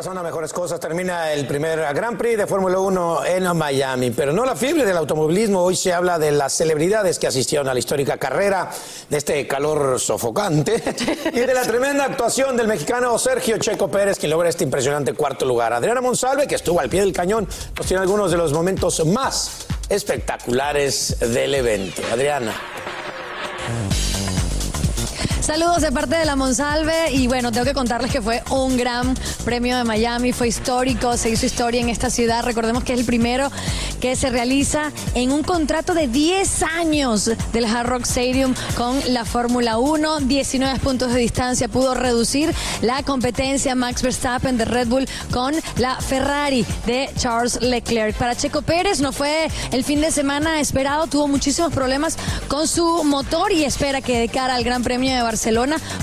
Speaker 7: Pasando mejores cosas, termina el primer Grand Prix de Fórmula 1 en Miami. Pero no la fiebre del automovilismo, hoy se habla de las celebridades que asistieron a la histórica carrera, de este calor sofocante y de la tremenda actuación del mexicano Sergio Checo Pérez, quien logra este impresionante cuarto lugar. Adriana Monsalve, que estuvo al pie del cañón, nos tiene algunos de los momentos más espectaculares del evento. Adriana.
Speaker 25: Saludos de parte de la Monsalve y bueno, tengo que contarles que fue un gran premio de Miami, fue histórico, se hizo historia en esta ciudad, recordemos que es el primero que se realiza en un contrato de 10 años del Hard Rock Stadium con la Fórmula 1, 19 puntos de distancia pudo reducir la competencia Max Verstappen de Red Bull con la Ferrari de Charles Leclerc. Para Checo Pérez no fue el fin de semana esperado, tuvo muchísimos problemas con su motor y espera que de cara al Gran Premio de Barcelona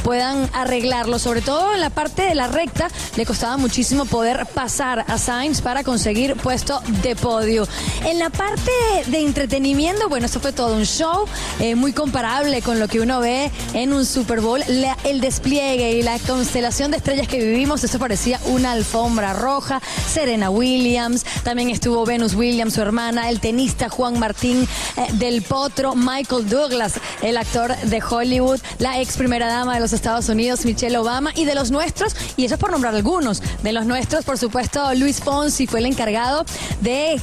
Speaker 25: puedan arreglarlo, sobre todo en la parte de la recta le costaba muchísimo poder pasar a Sainz para conseguir puesto de podio. En la parte de entretenimiento, bueno, esto fue todo un show eh, muy comparable con lo que uno ve en un Super Bowl. El despliegue y la constelación de estrellas que vivimos, eso parecía una alfombra roja. Serena Williams, también estuvo Venus Williams, su hermana, el tenista Juan Martín eh, del Potro, Michael Douglas, el actor de Hollywood, la ex primera dama de los Estados Unidos, Michelle Obama, y de los nuestros, y eso es por nombrar algunos, de los nuestros, por supuesto, Luis Fonsi fue el encargado de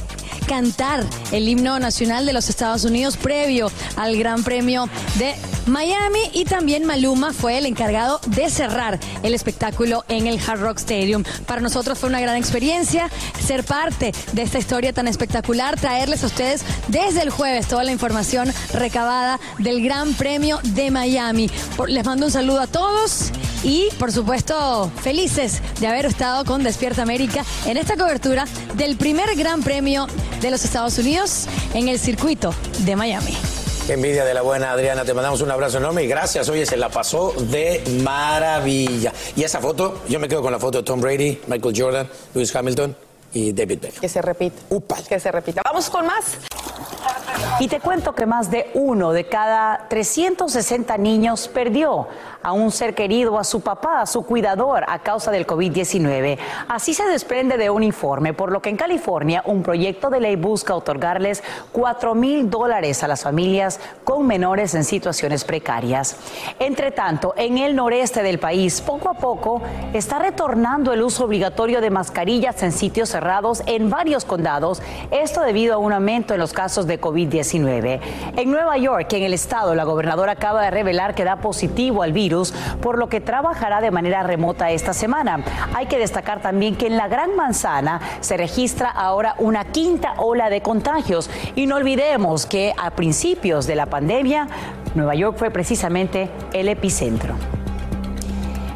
Speaker 25: cantar el himno nacional de los Estados Unidos previo al Gran Premio de Miami y también Maluma fue el encargado de cerrar el espectáculo en el Hard Rock Stadium. Para nosotros fue una gran experiencia ser parte de esta historia tan espectacular, traerles a ustedes desde el jueves toda la información recabada del Gran Premio de Miami. Les mando un saludo a todos y por supuesto felices de haber estado con Despierta América en esta cobertura del primer Gran Premio de los Estados Unidos en el circuito de Miami.
Speaker 7: Qué envidia de la buena Adriana, te mandamos un abrazo enorme y gracias, oye, se la pasó de maravilla. Y esa foto, yo me quedo con la foto de Tom Brady, Michael Jordan, Lewis Hamilton y David Beckham.
Speaker 4: Que se repita. Que se repita. Vamos con más.
Speaker 3: Y te cuento que más de uno de cada 360 niños perdió a un ser querido, a su papá, a su cuidador, a causa del COVID-19. Así se desprende de un informe, por lo que en California un proyecto de ley busca otorgarles 4 mil dólares a las familias con menores en situaciones precarias. Entre tanto, en el noreste del país, poco a poco, está retornando el uso obligatorio de mascarillas en sitios cerrados en varios condados, esto debido a un aumento en los casos de COVID-19. En Nueva York, en el estado, la gobernadora acaba de revelar que da positivo al virus, por lo que trabajará de manera remota esta semana. Hay que destacar también que en la Gran Manzana se registra ahora una quinta ola de contagios y no olvidemos que a principios de la pandemia, Nueva York fue precisamente el epicentro.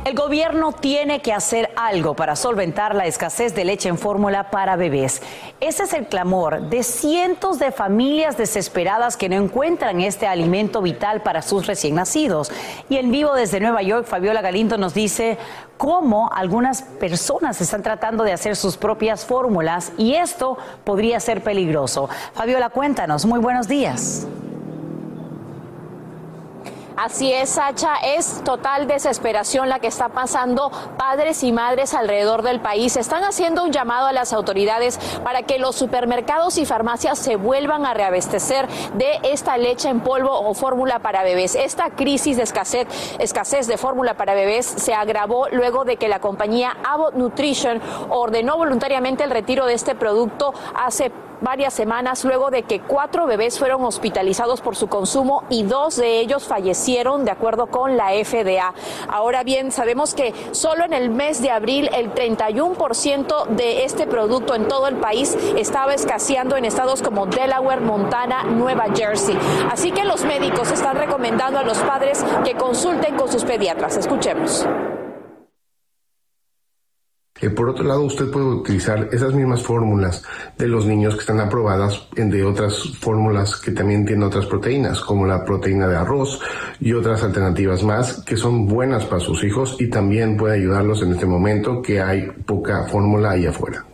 Speaker 3: El gobierno tiene que hacer algo para solventar la escasez de leche en fórmula para bebés. Ese es el clamor de cientos de familias desesperadas que no encuentran este alimento vital para sus recién nacidos. Y en vivo desde Nueva York, Fabiola Galindo nos dice cómo algunas personas están tratando de hacer sus propias fórmulas y esto podría ser peligroso. Fabiola, cuéntanos. Muy buenos días.
Speaker 26: Así es, Sacha, es total desesperación la que está pasando padres y madres alrededor del país. Están haciendo un llamado a las autoridades para que los supermercados y farmacias se vuelvan a reabastecer de esta leche en polvo o fórmula para bebés. Esta crisis de escasez, escasez de fórmula para bebés se agravó luego de que la compañía Abbott Nutrition ordenó voluntariamente el retiro de este producto hace varias semanas luego de que cuatro bebés fueron hospitalizados por su consumo y dos de ellos fallecieron de acuerdo con la FDA. Ahora bien, sabemos que solo en el mes de abril el 31% de este producto en todo el país estaba escaseando en estados como Delaware, Montana, Nueva Jersey. Así que los médicos están recomendando a los padres que consulten con sus pediatras. Escuchemos.
Speaker 27: Eh, por otro lado, usted puede utilizar esas mismas fórmulas de los niños que están aprobadas de otras fórmulas que también tienen otras proteínas, como la proteína de arroz y otras alternativas más que son buenas para sus hijos y también puede ayudarlos en este momento que hay poca fórmula ahí afuera.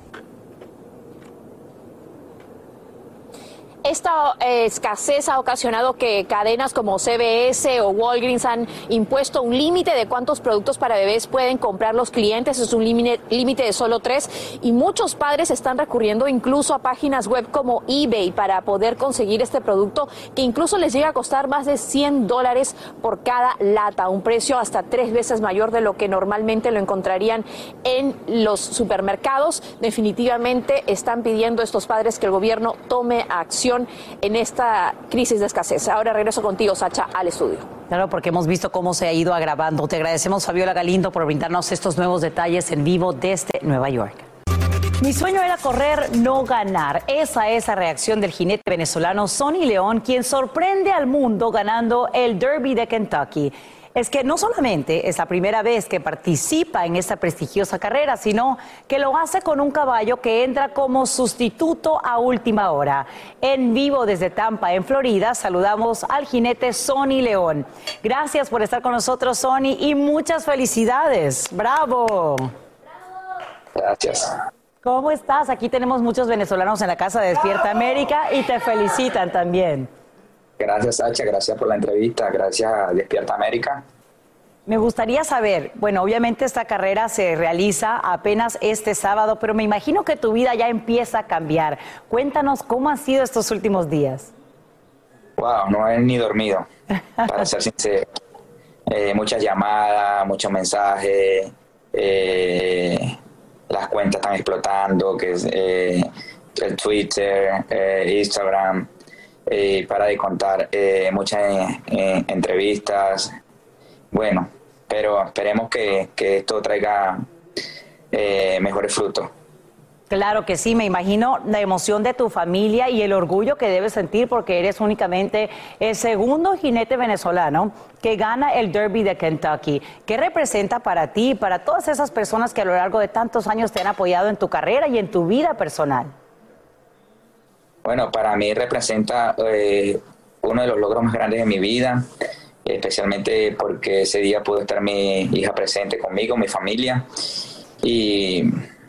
Speaker 26: Esta eh, escasez ha ocasionado que cadenas como CBS o Walgreens han impuesto un límite de cuántos productos para bebés pueden comprar los clientes. Es un límite de solo tres y muchos padres están recurriendo incluso a páginas web como eBay para poder conseguir este producto que incluso les llega a costar más de 100 dólares por cada lata, un precio hasta tres veces mayor de lo que normalmente lo encontrarían en los supermercados. Definitivamente están pidiendo estos padres que el gobierno tome acción en esta crisis de escasez. Ahora regreso contigo, Sacha, al estudio.
Speaker 3: Claro, porque hemos visto cómo se ha ido agravando. Te agradecemos, Fabiola Galindo, por brindarnos estos nuevos detalles en vivo desde Nueva York. Mi sueño era correr, no ganar. Esa es la reacción del jinete venezolano Sonny León, quien sorprende al mundo ganando el Derby de Kentucky es que no solamente es la primera vez que participa en esta prestigiosa carrera, sino que lo hace con un caballo que entra como sustituto a última hora. En vivo desde Tampa, en Florida, saludamos al jinete Sony León. Gracias por estar con nosotros, Sony, y muchas felicidades. ¡Bravo!
Speaker 28: Gracias.
Speaker 3: ¿Cómo estás? Aquí tenemos muchos venezolanos en la Casa de Despierta América y te felicitan también.
Speaker 28: Gracias, Sacha. Gracias por la entrevista. Gracias a Despierta América.
Speaker 3: Me gustaría saber, bueno, obviamente esta carrera se realiza apenas este sábado, pero me imagino que tu vida ya empieza a cambiar. Cuéntanos cómo han sido estos últimos días.
Speaker 28: Wow, no he ni dormido, para ser sincero. Eh, muchas llamadas, muchos mensajes, eh, las cuentas están explotando, que es eh, el Twitter, Instagram, eh, para de contar eh, muchas eh, entrevistas. Bueno, pero esperemos que, esto traiga mejores frutos.
Speaker 3: Claro que sí, me imagino la emoción de tu familia y el orgullo que debes sentir porque eres únicamente el segundo jinete venezolano que gana el Derby de Kentucky. ¿Qué representa para ti y para todas esas personas que a lo largo de tantos años te han apoyado en tu carrera y en tu vida personal?
Speaker 28: Bueno, para mí representa eh, uno de los logros más grandes de mi vida, especialmente porque ese día pudo estar mi hija presente conmigo, mi familia. Y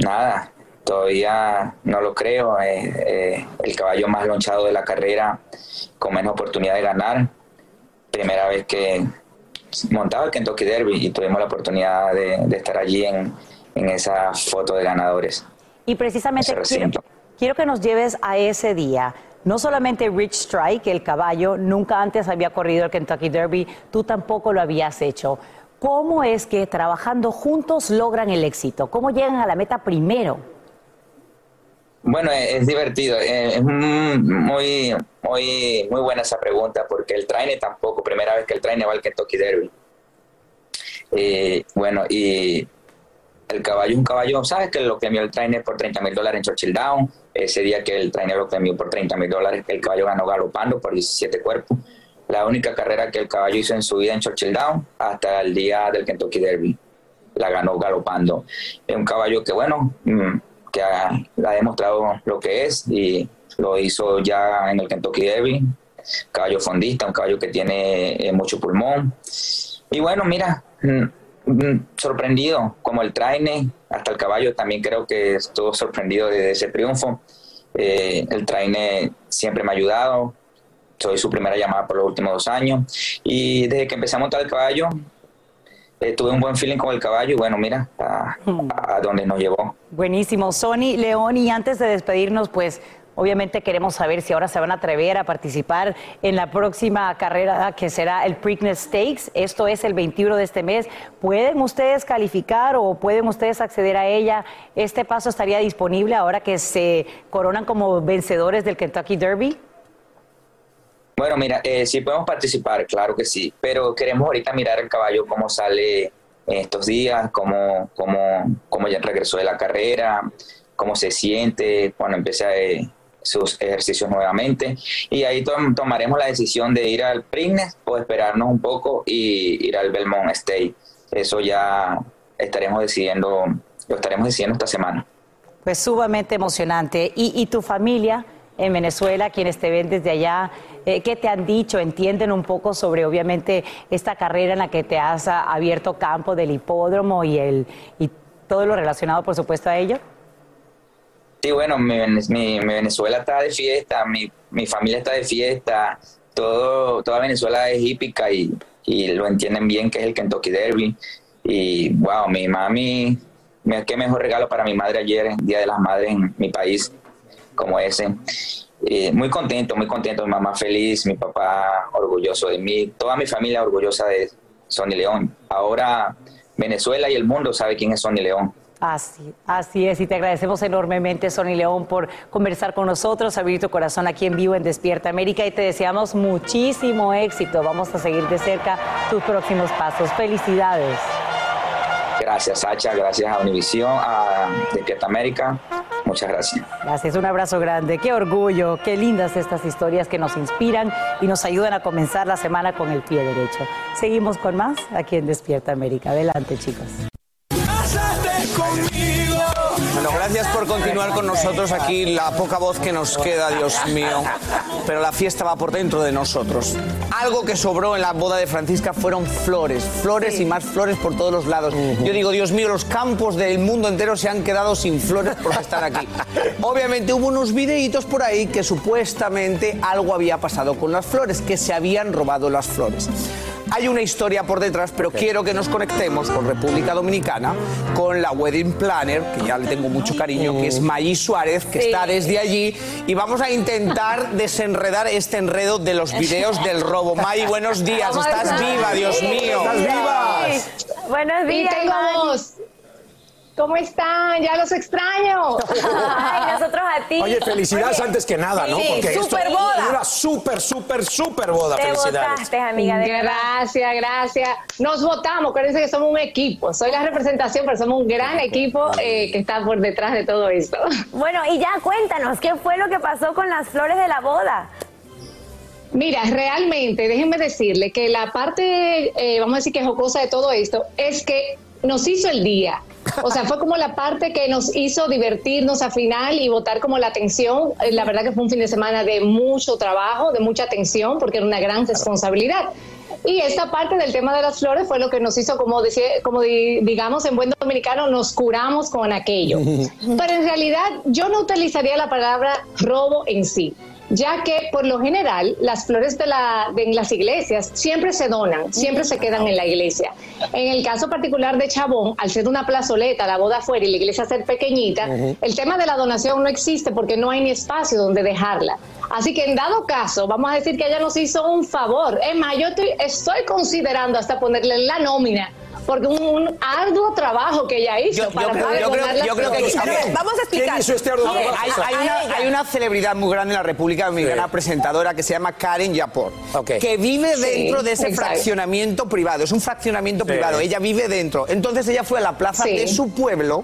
Speaker 28: nada, todavía no lo creo, es el caballo más lonchado de la carrera, con menos oportunidad de ganar. Primera vez que montaba el Kentucky Derby y tuvimos la oportunidad de, estar allí en, esa foto de ganadores.
Speaker 3: Y precisamente Quiero que nos lleves a ese día. No solamente Rich Strike, el caballo, nunca antes había corrido el Kentucky Derby, tú tampoco lo habías hecho. ¿Cómo es que trabajando juntos logran el éxito? ¿Cómo llegan a la meta primero?
Speaker 28: Bueno, es, divertido, es muy, muy, muy buena esa pregunta porque el traine tampoco, primera vez que el traine va al Kentucky Derby. Eh, bueno, y el caballo un caballo, ¿sabes que lo premió el trainer por 30 mil dólares en Churchill Down? Ese día que el trainer lo premió por 30 mil dólares, el caballo ganó galopando por 17 cuerpos. La única carrera que el caballo hizo en su vida en Churchill Down hasta el día del Kentucky Derby. la ganó galopando. Es un caballo que, bueno, mm, que ha, ha demostrado lo que es y lo hizo ya en el Kentucky Derby. Caballo fondista, un caballo que tiene eh, mucho pulmón. Y bueno, mira, mm, sorprendido, como el traine, hasta el caballo también creo que estuvo sorprendido de ese triunfo. Eh, el traine siempre me ha ayudado, soy su primera llamada por los últimos dos años. Y desde que empecé a montar el caballo, eh, tuve un buen feeling con el caballo y bueno, mira, a, a dónde nos llevó.
Speaker 3: Buenísimo. Sony, León, y antes de despedirnos, pues obviamente queremos saber si ahora se van a atrever a participar en la próxima carrera que será el Preakness Stakes. Esto es el 21 de este mes. ¿Pueden ustedes calificar o pueden ustedes acceder a ella? ¿Este paso estaría disponible ahora que se coronan como vencedores del Kentucky Derby?
Speaker 28: Bueno, mira, eh, sí podemos participar, claro que sí, pero queremos ahorita mirar el caballo cómo sale en estos días, cómo, cómo, cómo ya regresó de la carrera, cómo se siente cuando empiece eh, sus ejercicios nuevamente. Y ahí tom- tomaremos la decisión de ir al Preakness o esperarnos un poco y ir al Belmont State. Eso ya estaremos decidiendo, lo estaremos decidiendo esta semana.
Speaker 3: Pues sumamente emocionante. ¿Y, y tu familia en Venezuela, quienes te ven desde allá, eh, qué te han dicho? ¿Entienden un poco sobre, obviamente, esta carrera en la que te has abierto campo del hipódromo y, el, y todo lo relacionado, por supuesto, a ello?
Speaker 28: Sí, bueno, mi, mi- Venezuela está de fiesta, mi, mi familia está de fiesta, todo, toda Venezuela es hípica y, y lo entienden bien que es el Kentucky Derby. Y wow, mi mami, qué mejor regalo para mi madre ayer, Día de las Madres en mi país, como ese. Muy contento, muy contento, mi mamá feliz, mi papá orgulloso de mí, toda mi familia orgullosa de Sonny León. Ahora Venezuela y el mundo sabe quién es Sonny León.
Speaker 3: Así, así es, y te agradecemos enormemente, Sonny León, por conversar con nosotros, abrir tu corazón aquí en vivo en Despierta América y te deseamos muchísimo éxito. Vamos a seguir de cerca tus próximos pasos. Felicidades.
Speaker 28: Gracias, Sacha. Gracias a Univisión, a Despierta América. Muchas gracias.
Speaker 3: Gracias, un abrazo grande. Qué orgullo, qué lindas estas historias que nos inspiran y nos ayudan a comenzar la semana con el pie derecho. Seguimos con más aquí en Despierta América. Adelante, chicos.
Speaker 29: Bueno, gracias por continuar con nosotros aquí, la poca voz que nos queda, Dios mío. Pero la fiesta va por dentro de nosotros. Algo que sobró en la boda de Francisca fueron flores, flores y más flores por todos los lados. Yo digo, Dios mío, los campos del mundo entero se han quedado sin flores porque están aquí. Obviamente hubo unos videitos por ahí que supuestamente algo había pasado con las flores, que se habían robado las flores. Hay una historia por detrás, pero quiero que nos conectemos con República Dominicana, con la wedding planner, que ya le tengo mucho cariño, que es Mayi Suárez, que
Speaker 30: Sí.
Speaker 29: está desde allí, y vamos a intentar desenredar este enredo de los videos del robo. Mayi, buenos días,
Speaker 30: ¿Cómo
Speaker 29: estás viva, Dios mío.
Speaker 30: ¡Estás viva!
Speaker 8: Buenos días,
Speaker 30: Y tengo
Speaker 8: Mari.
Speaker 30: voz. ¿Cómo están? Ya los extraño.
Speaker 8: Ay, nosotros a ti.
Speaker 31: Oye, felicidades antes que nada, ¿no?
Speaker 8: Sí,
Speaker 31: Porque esto
Speaker 8: super boda.
Speaker 31: es una súper, súper, súper boda.
Speaker 8: Te
Speaker 31: Felicidades.
Speaker 8: votaste, amiga, de.
Speaker 30: Gracias, gracias. Nos votamos, acuérdense que somos un equipo. Soy la representación, pero somos un gran equipo eh, que está por detrás de todo esto.
Speaker 8: Bueno, y ya cuéntanos, ¿qué fue lo que pasó con las flores de la boda?
Speaker 30: Mira, realmente, déjenme decirle que la parte, eh, vamos a decir que jocosa de todo esto, es que nos hizo el día. O sea, fue como la parte que nos hizo divertirnos al final y votar como la atención. Eh, La verdad que fue un fin de semana de mucho trabajo, de mucha atención, porque era una gran responsabilidad. Y esta parte del tema de las flores fue lo que nos hizo, como, decía, como di- digamos en buen dominicano, nos curamos con aquello. Pero en realidad yo no utilizaría la palabra robo en sí ya que por lo general las flores de, la, de en las iglesias siempre se donan, siempre se quedan en la iglesia. En el caso particular de Chabón, al ser una plazoleta, la boda afuera y la iglesia ser pequeñita, el tema de la donación no existe porque no hay ni espacio donde dejarla. Así que en dado caso, vamos a decir que ella nos hizo un favor. Es más, yo estoy, estoy considerando hasta ponerle la nómina. Porque un, un arduo trabajo que ella hizo
Speaker 29: Yo, yo
Speaker 30: para
Speaker 29: creo, yo creo- yo creo que
Speaker 30: flores.
Speaker 29: ¿Quién hizo este arduo trabajo? Hay, hay una, hay una celebridad muy grande en la República Dominicana, presentadora, que se llama Karen Yapor, que vive
Speaker 30: Sí,
Speaker 29: dentro de ese
Speaker 30: exacto.
Speaker 29: fraccionamiento privado. Es un fraccionamiento
Speaker 30: Sí.
Speaker 29: privado. Ella vive dentro. Entonces ella fue a la plaza
Speaker 30: Sí.
Speaker 29: de su pueblo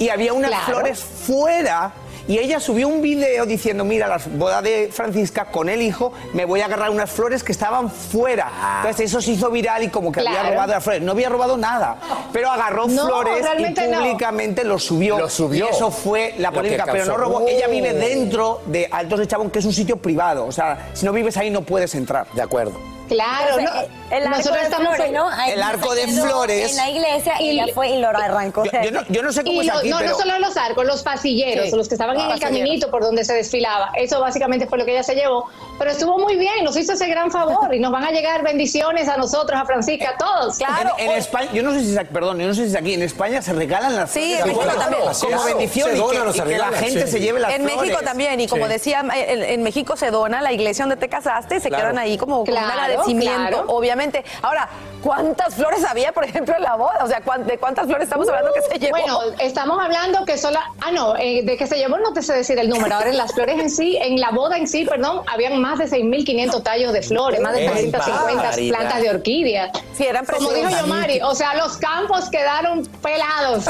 Speaker 29: y había unas
Speaker 30: Claro.
Speaker 29: flores fuera y ella subió un video diciendo, mira, la boda de Francisca con el hijo, me voy a agarrar unas flores que estaban fuera. Entonces eso se hizo viral y como que había robado las flores. No había robado nada, pero agarró
Speaker 30: No,
Speaker 29: flores y
Speaker 30: realmente no.
Speaker 29: públicamente lo subió.
Speaker 9: Lo subió.
Speaker 29: Y eso fue la polémica, pero no robó. Ella vive dentro de Altos de Chabón, que es un sitio privado. O sea, si no vives ahí no puedes entrar.
Speaker 7: De acuerdo.
Speaker 30: Claro, no,
Speaker 8: El arco
Speaker 30: nosotros
Speaker 8: de
Speaker 30: estamos
Speaker 8: flores,
Speaker 30: en-
Speaker 8: ¿no? Ahí
Speaker 29: El arco de flores.
Speaker 8: En la iglesia y ya fue y lo arrancó.
Speaker 29: Yo, yo no, yo no sé cómo
Speaker 30: Y
Speaker 29: es
Speaker 30: lo-
Speaker 29: aquí,
Speaker 30: no,
Speaker 29: pero...
Speaker 30: no solo los arcos, los pasilleros,
Speaker 29: Sí.
Speaker 30: los que estaban
Speaker 29: Ah,
Speaker 30: en el
Speaker 29: pasilleros.
Speaker 30: caminito por donde se desfilaba. Eso básicamente fue lo que ella se llevó. Pero estuvo muy bien, nos hizo ese gran favor y nos van a llegar bendiciones a nosotros, a Francisca, a todos.
Speaker 29: En, en España, yo no sé si es aquí, perdón, yo no sé si es aquí, en España se regalan las
Speaker 4: Sí,
Speaker 29: flores
Speaker 4: en México también.
Speaker 29: como
Speaker 4: Sí,
Speaker 29: bendición
Speaker 7: se
Speaker 29: y que, y la gente
Speaker 7: sí.
Speaker 29: se lleve las
Speaker 4: en
Speaker 29: flores.
Speaker 4: México también, y como decía, en, en México se dona la iglesia donde te casaste, se
Speaker 29: Claro.
Speaker 4: quedan ahí como con un
Speaker 30: Claro.
Speaker 4: obviamente. Ahora, ¿cuántas flores había, por ejemplo, en la boda? O sea, ¿cuán- ¿de cuántas flores estamos hablando que se llevó?
Speaker 30: Bueno, estamos hablando que solo, ah no, eh, de que se llevó no te sé decir el número. Ahora en las flores en sí, en la boda en sí, perdón, habían más de 6.500 tallos de flores, más de
Speaker 7: ¡Qué
Speaker 30: 350
Speaker 7: barbaridad!
Speaker 30: plantas de orquídeas.
Speaker 4: Sí, eran
Speaker 30: Como dijo. Yomari, o sea, los campos quedaron pelados.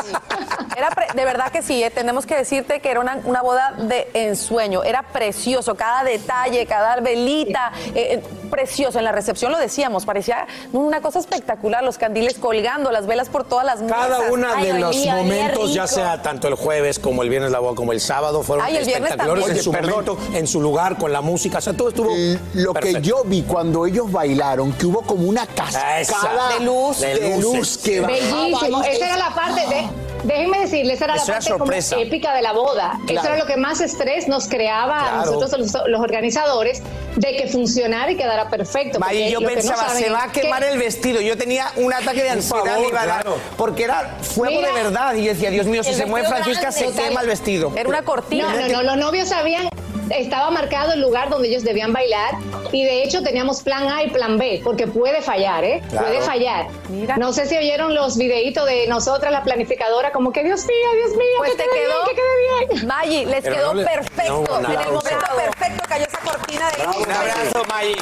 Speaker 4: Era pre- de verdad que sí, eh, tenemos que decirte que era una, una boda de ensueño, era precioso, cada detalle, cada velita, eh, precioso. En la recepción lo decíamos, parecía una cosa espectacular, los candiles colgando, las velas por todas las mesas.
Speaker 7: Cada una
Speaker 4: Ay,
Speaker 7: de los
Speaker 4: olía, olía
Speaker 7: momentos, ya sea tanto el jueves como el viernes la boda, como el sábado, fueron
Speaker 4: Ay, el viernes
Speaker 7: espectaculares en su
Speaker 9: Oye, perdón.
Speaker 7: momento, en su lugar, con la música. O sea, todo estuvo.
Speaker 9: Lo que yo vi cuando ellos bailaron, que hubo como una cascada
Speaker 7: Esa.
Speaker 4: De luz.
Speaker 9: de,
Speaker 7: De
Speaker 9: luz que
Speaker 30: Bellísimo. Esa era la parte de. Déjenme decirles, esa era
Speaker 29: Eso
Speaker 30: la parte como
Speaker 29: sorpresa.
Speaker 30: épica de la boda.
Speaker 9: Claro.
Speaker 30: Eso era lo que más estrés nos creaba a nosotros, los, los organizadores, de que funcionara y quedara perfecto. Porque
Speaker 29: yo
Speaker 30: no
Speaker 29: pensaba, se va a quemar
Speaker 30: que-
Speaker 29: el vestido. Yo tenía un ataque de ansiedad,
Speaker 7: favor,
Speaker 29: me iba a dar,
Speaker 7: claro.
Speaker 29: porque era fuego
Speaker 30: Mira.
Speaker 29: de verdad. Y yo decía, Dios mío, si se mueve Francisca, se
Speaker 8: grande,
Speaker 29: quema el vestido.
Speaker 4: Era una cortina.
Speaker 30: No, no, no, los novios sabían, estaba marcado el lugar donde ellos debían bailar y de hecho teníamos plan A y plan B, porque puede fallar, ¿eh?
Speaker 7: Claro.
Speaker 30: Puede fallar.
Speaker 4: Mira.
Speaker 30: No sé si oyeron los videitos de nosotras, la planificadora, como que Dios mío, Dios mío,
Speaker 4: Pues
Speaker 30: que
Speaker 4: te quedó,
Speaker 30: bien, que quede bien.
Speaker 4: Maggi, les
Speaker 7: Pero
Speaker 4: quedó
Speaker 7: no le-
Speaker 4: perfecto.
Speaker 7: no
Speaker 4: en el momento perfecto cayó esa cortina de
Speaker 7: Bravo,
Speaker 29: Un abrazo, May.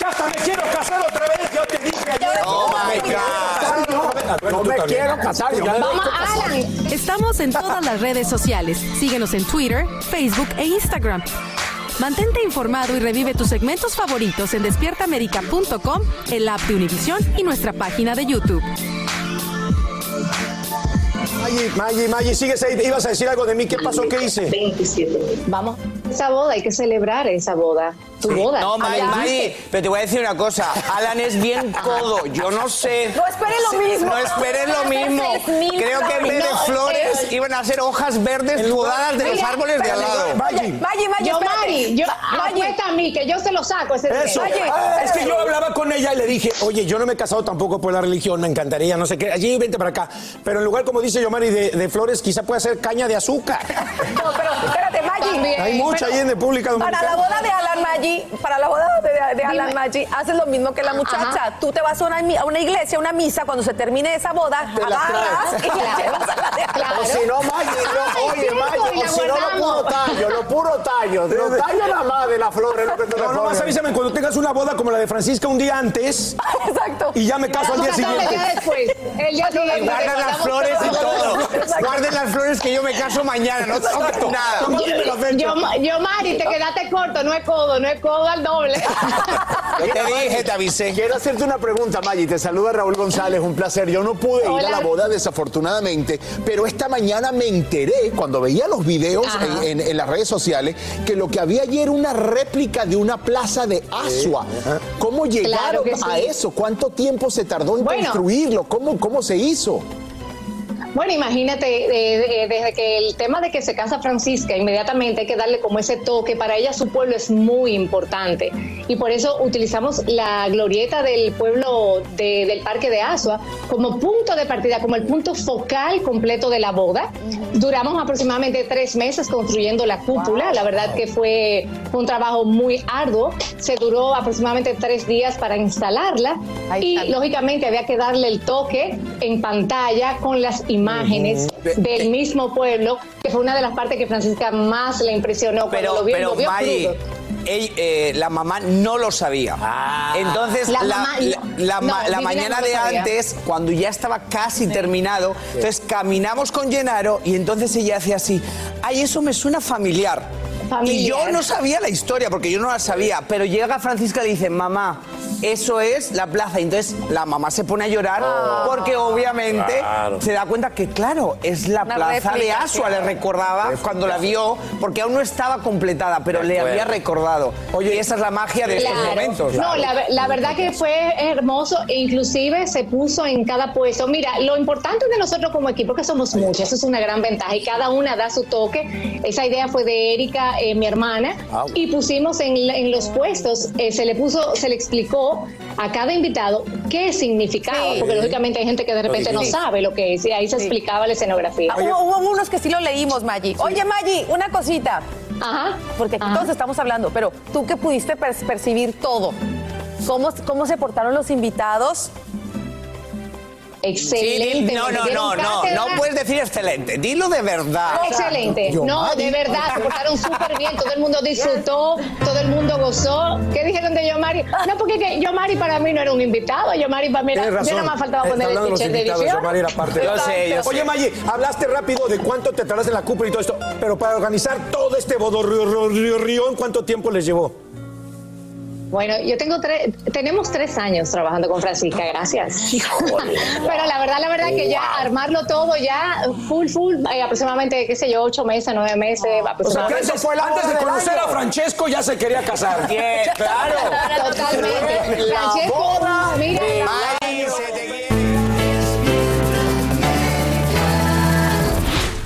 Speaker 7: Ya hasta me quiero casar otra vez, yo te dije ayer.
Speaker 29: Oh, my God.
Speaker 9: No me quiero casar. yo
Speaker 30: Vamos. Alan.
Speaker 26: Estamos en todas las redes sociales. Síguenos en Twitter, Facebook e Instagram. Mantente informado y revive tus segmentos favoritos en despiertaamerica.com, el app de Univision y nuestra página de YouTube.
Speaker 7: Maggi, Maggi, Maggi, sigues ahí. Ibas a decir algo de mí. ¿Qué pasó? ¿Qué hice?
Speaker 30: Vamos. Esa boda, hay que celebrar esa boda. Tu boda.
Speaker 29: No, May,
Speaker 30: Alan,
Speaker 29: May, pero te voy a decir una cosa. Alan es bien codo. Yo no sé.
Speaker 4: No esperen lo mismo.
Speaker 29: No esperen lo mismo. Creo que en vez de
Speaker 8: flores.
Speaker 29: iban a ser hojas verdes podadas de los árboles de al lado.
Speaker 7: Maggi.
Speaker 4: Maggi, Maggi,
Speaker 30: Yo. Mari, yo,
Speaker 4: Maggi.
Speaker 30: apuesta a mí, que yo se lo saco ese
Speaker 7: Eso. Ah, es que yo hablaba con ella y le dije, oye, yo no me he casado tampoco por la religión, me encantaría, no sé qué. Allí vente para acá. Pero en lugar, como dice Yomari, de, de flores, quizá pueda ser caña de azúcar.
Speaker 4: No, pero espérate, Maggi.
Speaker 7: Hay mucha ahí en República
Speaker 4: Para
Speaker 7: Dominicana.
Speaker 4: la boda de Alan Maggi, para la boda de, de Alan. Maggi, haces lo mismo que la muchacha.
Speaker 30: Ajá.
Speaker 4: Tú te vas a una, mi- a una iglesia, a una misa, cuando se termine esa boda,
Speaker 9: Te la
Speaker 4: agarras
Speaker 9: traes.
Speaker 4: y la llevas a la de Alan.
Speaker 30: Claro.
Speaker 9: O si no, Maggi, no, oye, Maggi, o si no, lo puro tallo, lo puro tallo, lo tallo nada más de la flor es lo que
Speaker 7: No, nomás
Speaker 9: pones.
Speaker 7: avísame cuando tengas una boda como la de Francisca un día antes
Speaker 4: Exacto.
Speaker 7: y ya me caso al día siguiente.
Speaker 30: ya después. El día siguiente.
Speaker 29: Guardan las flores y todo. Guarden las flores que yo me caso mañana. No toques nada.
Speaker 30: Yo, yo, Mari, te quedaste corto, no es codo, no es codo al doble.
Speaker 29: Yo te dije, te avisé.
Speaker 9: Quiero hacerte una pregunta, Maggi. Te saluda Raúl González, un placer. Yo no pude ir a la boda, desafortunadamente, pero esta mañana me enteré, cuando veía los videos en, en- en las redes sociales, que lo que había allí era una réplica de una plaza de Asua. ¿Cómo llegaron
Speaker 30: sí.
Speaker 9: a eso? ¿Cuánto tiempo se tardó en
Speaker 30: Bueno.
Speaker 9: construirlo? ¿Cómo, ¿Cómo se hizo?
Speaker 30: Bueno, imagínate, eh, eh, desde que el tema de que se casa Francisca, inmediatamente hay que darle como ese toque. Para ella su pueblo es muy importante. Y por eso utilizamos la glorieta del pueblo de- del Parque de Asua como punto de partida, como el punto focal completo de la boda. Duramos aproximadamente tres meses construyendo la cúpula. La verdad que fue un trabajo muy arduo. Se duró aproximadamente tres días para instalarla. Y lógicamente había que darle el toque en pantalla con las imágenes
Speaker 29: Ujú.
Speaker 30: del mismo pueblo, que fue una de las partes que Francisca más le impresionó cuando
Speaker 29: Pero,
Speaker 30: lo vio,
Speaker 29: pero
Speaker 30: lo vio
Speaker 29: ey- eh, la mamá no lo sabía. Entonces,
Speaker 30: La
Speaker 29: la,
Speaker 30: mamá
Speaker 29: la-
Speaker 30: no-
Speaker 29: la ma-
Speaker 30: no,
Speaker 29: la
Speaker 30: Viviana
Speaker 29: mañana
Speaker 30: no
Speaker 29: de
Speaker 30: sabía.
Speaker 29: antes, cuando ya estaba casi terminado, entonces caminamos con Gennaro y entonces ella hacía así, ay, eso me suena familiar. Y yo no sabía la historia, porque yo no la sabía, pero llega Francisca y le dice, mamá, eso es la plaza. Y entonces la mamá se pone a llorar porque obviamente
Speaker 7: Claro.
Speaker 29: se da cuenta que, claro, es la
Speaker 32: Una
Speaker 29: plaza de Asua, le
Speaker 32: claro.
Speaker 29: recordaba cuando la vio, porque aún no estaba completada, pero le había recordado. Oye, esa es la magia de estos
Speaker 30: Claro.
Speaker 29: momentos.
Speaker 30: No, la, la verdad que fue hermoso e inclusive se puso en cada puesto. Mira, lo importante de nosotros como equipo que somos muchos, eso es una gran ventaja y cada una da su toque. Esa idea fue de Erika, eh, mi hermana,
Speaker 7: Ah.
Speaker 30: y pusimos en, los puestos, eh, se le puso, se le explicó a cada invitado qué significaba, porque lógicamente hay gente que de repente no sabe lo que es y ahí se explicaba la escenografía.
Speaker 4: Ah, hubo, hubo unos que sí lo leímos, Maggi. Oye, Maggi, una cosita.
Speaker 30: Ajá.
Speaker 4: Porque aquí
Speaker 30: Ajá.
Speaker 4: todos estamos hablando, pero tú que pudiste per- percibir todo, ¿cómo, ¿cómo se portaron los invitados?
Speaker 30: Excelente.
Speaker 29: Sí, no,
Speaker 30: me
Speaker 29: no, no, no, no puedes decir excelente, dilo de verdad.
Speaker 30: Excelente.
Speaker 29: Yo,
Speaker 30: no,
Speaker 29: Mari.
Speaker 30: de verdad, se portaron súper bien. Todo el mundo disfrutó, todo el mundo gozó. ¿Qué dijeron de Yomari? No, porque que Yomari para mí no era un invitado. Yomari para mí era. Yo nada más faltaba
Speaker 7: Está
Speaker 30: poner el
Speaker 7: de
Speaker 30: edición.
Speaker 7: Yomari era parte de
Speaker 29: Yo sé, yo sé.
Speaker 7: Oye, Maggi, hablaste rápido de cuánto te tardas en la cúpula y todo esto, pero para organizar todo este bodorrión, ¿cuánto tiempo les llevó?
Speaker 30: Bueno, yo tengo tres, tenemos tres años trabajando con Francisca, gracias. Pero la verdad, la verdad que ya armarlo todo ya full, full, eh, aproximadamente, qué sé yo, ocho meses, nueve meses,
Speaker 7: O sea, que antes, antes de conocer a Francesco ya se quería casar.
Speaker 29: Bien, claro.
Speaker 30: Totalmente.
Speaker 29: La
Speaker 30: Francesco,
Speaker 29: boda
Speaker 30: mira,
Speaker 29: de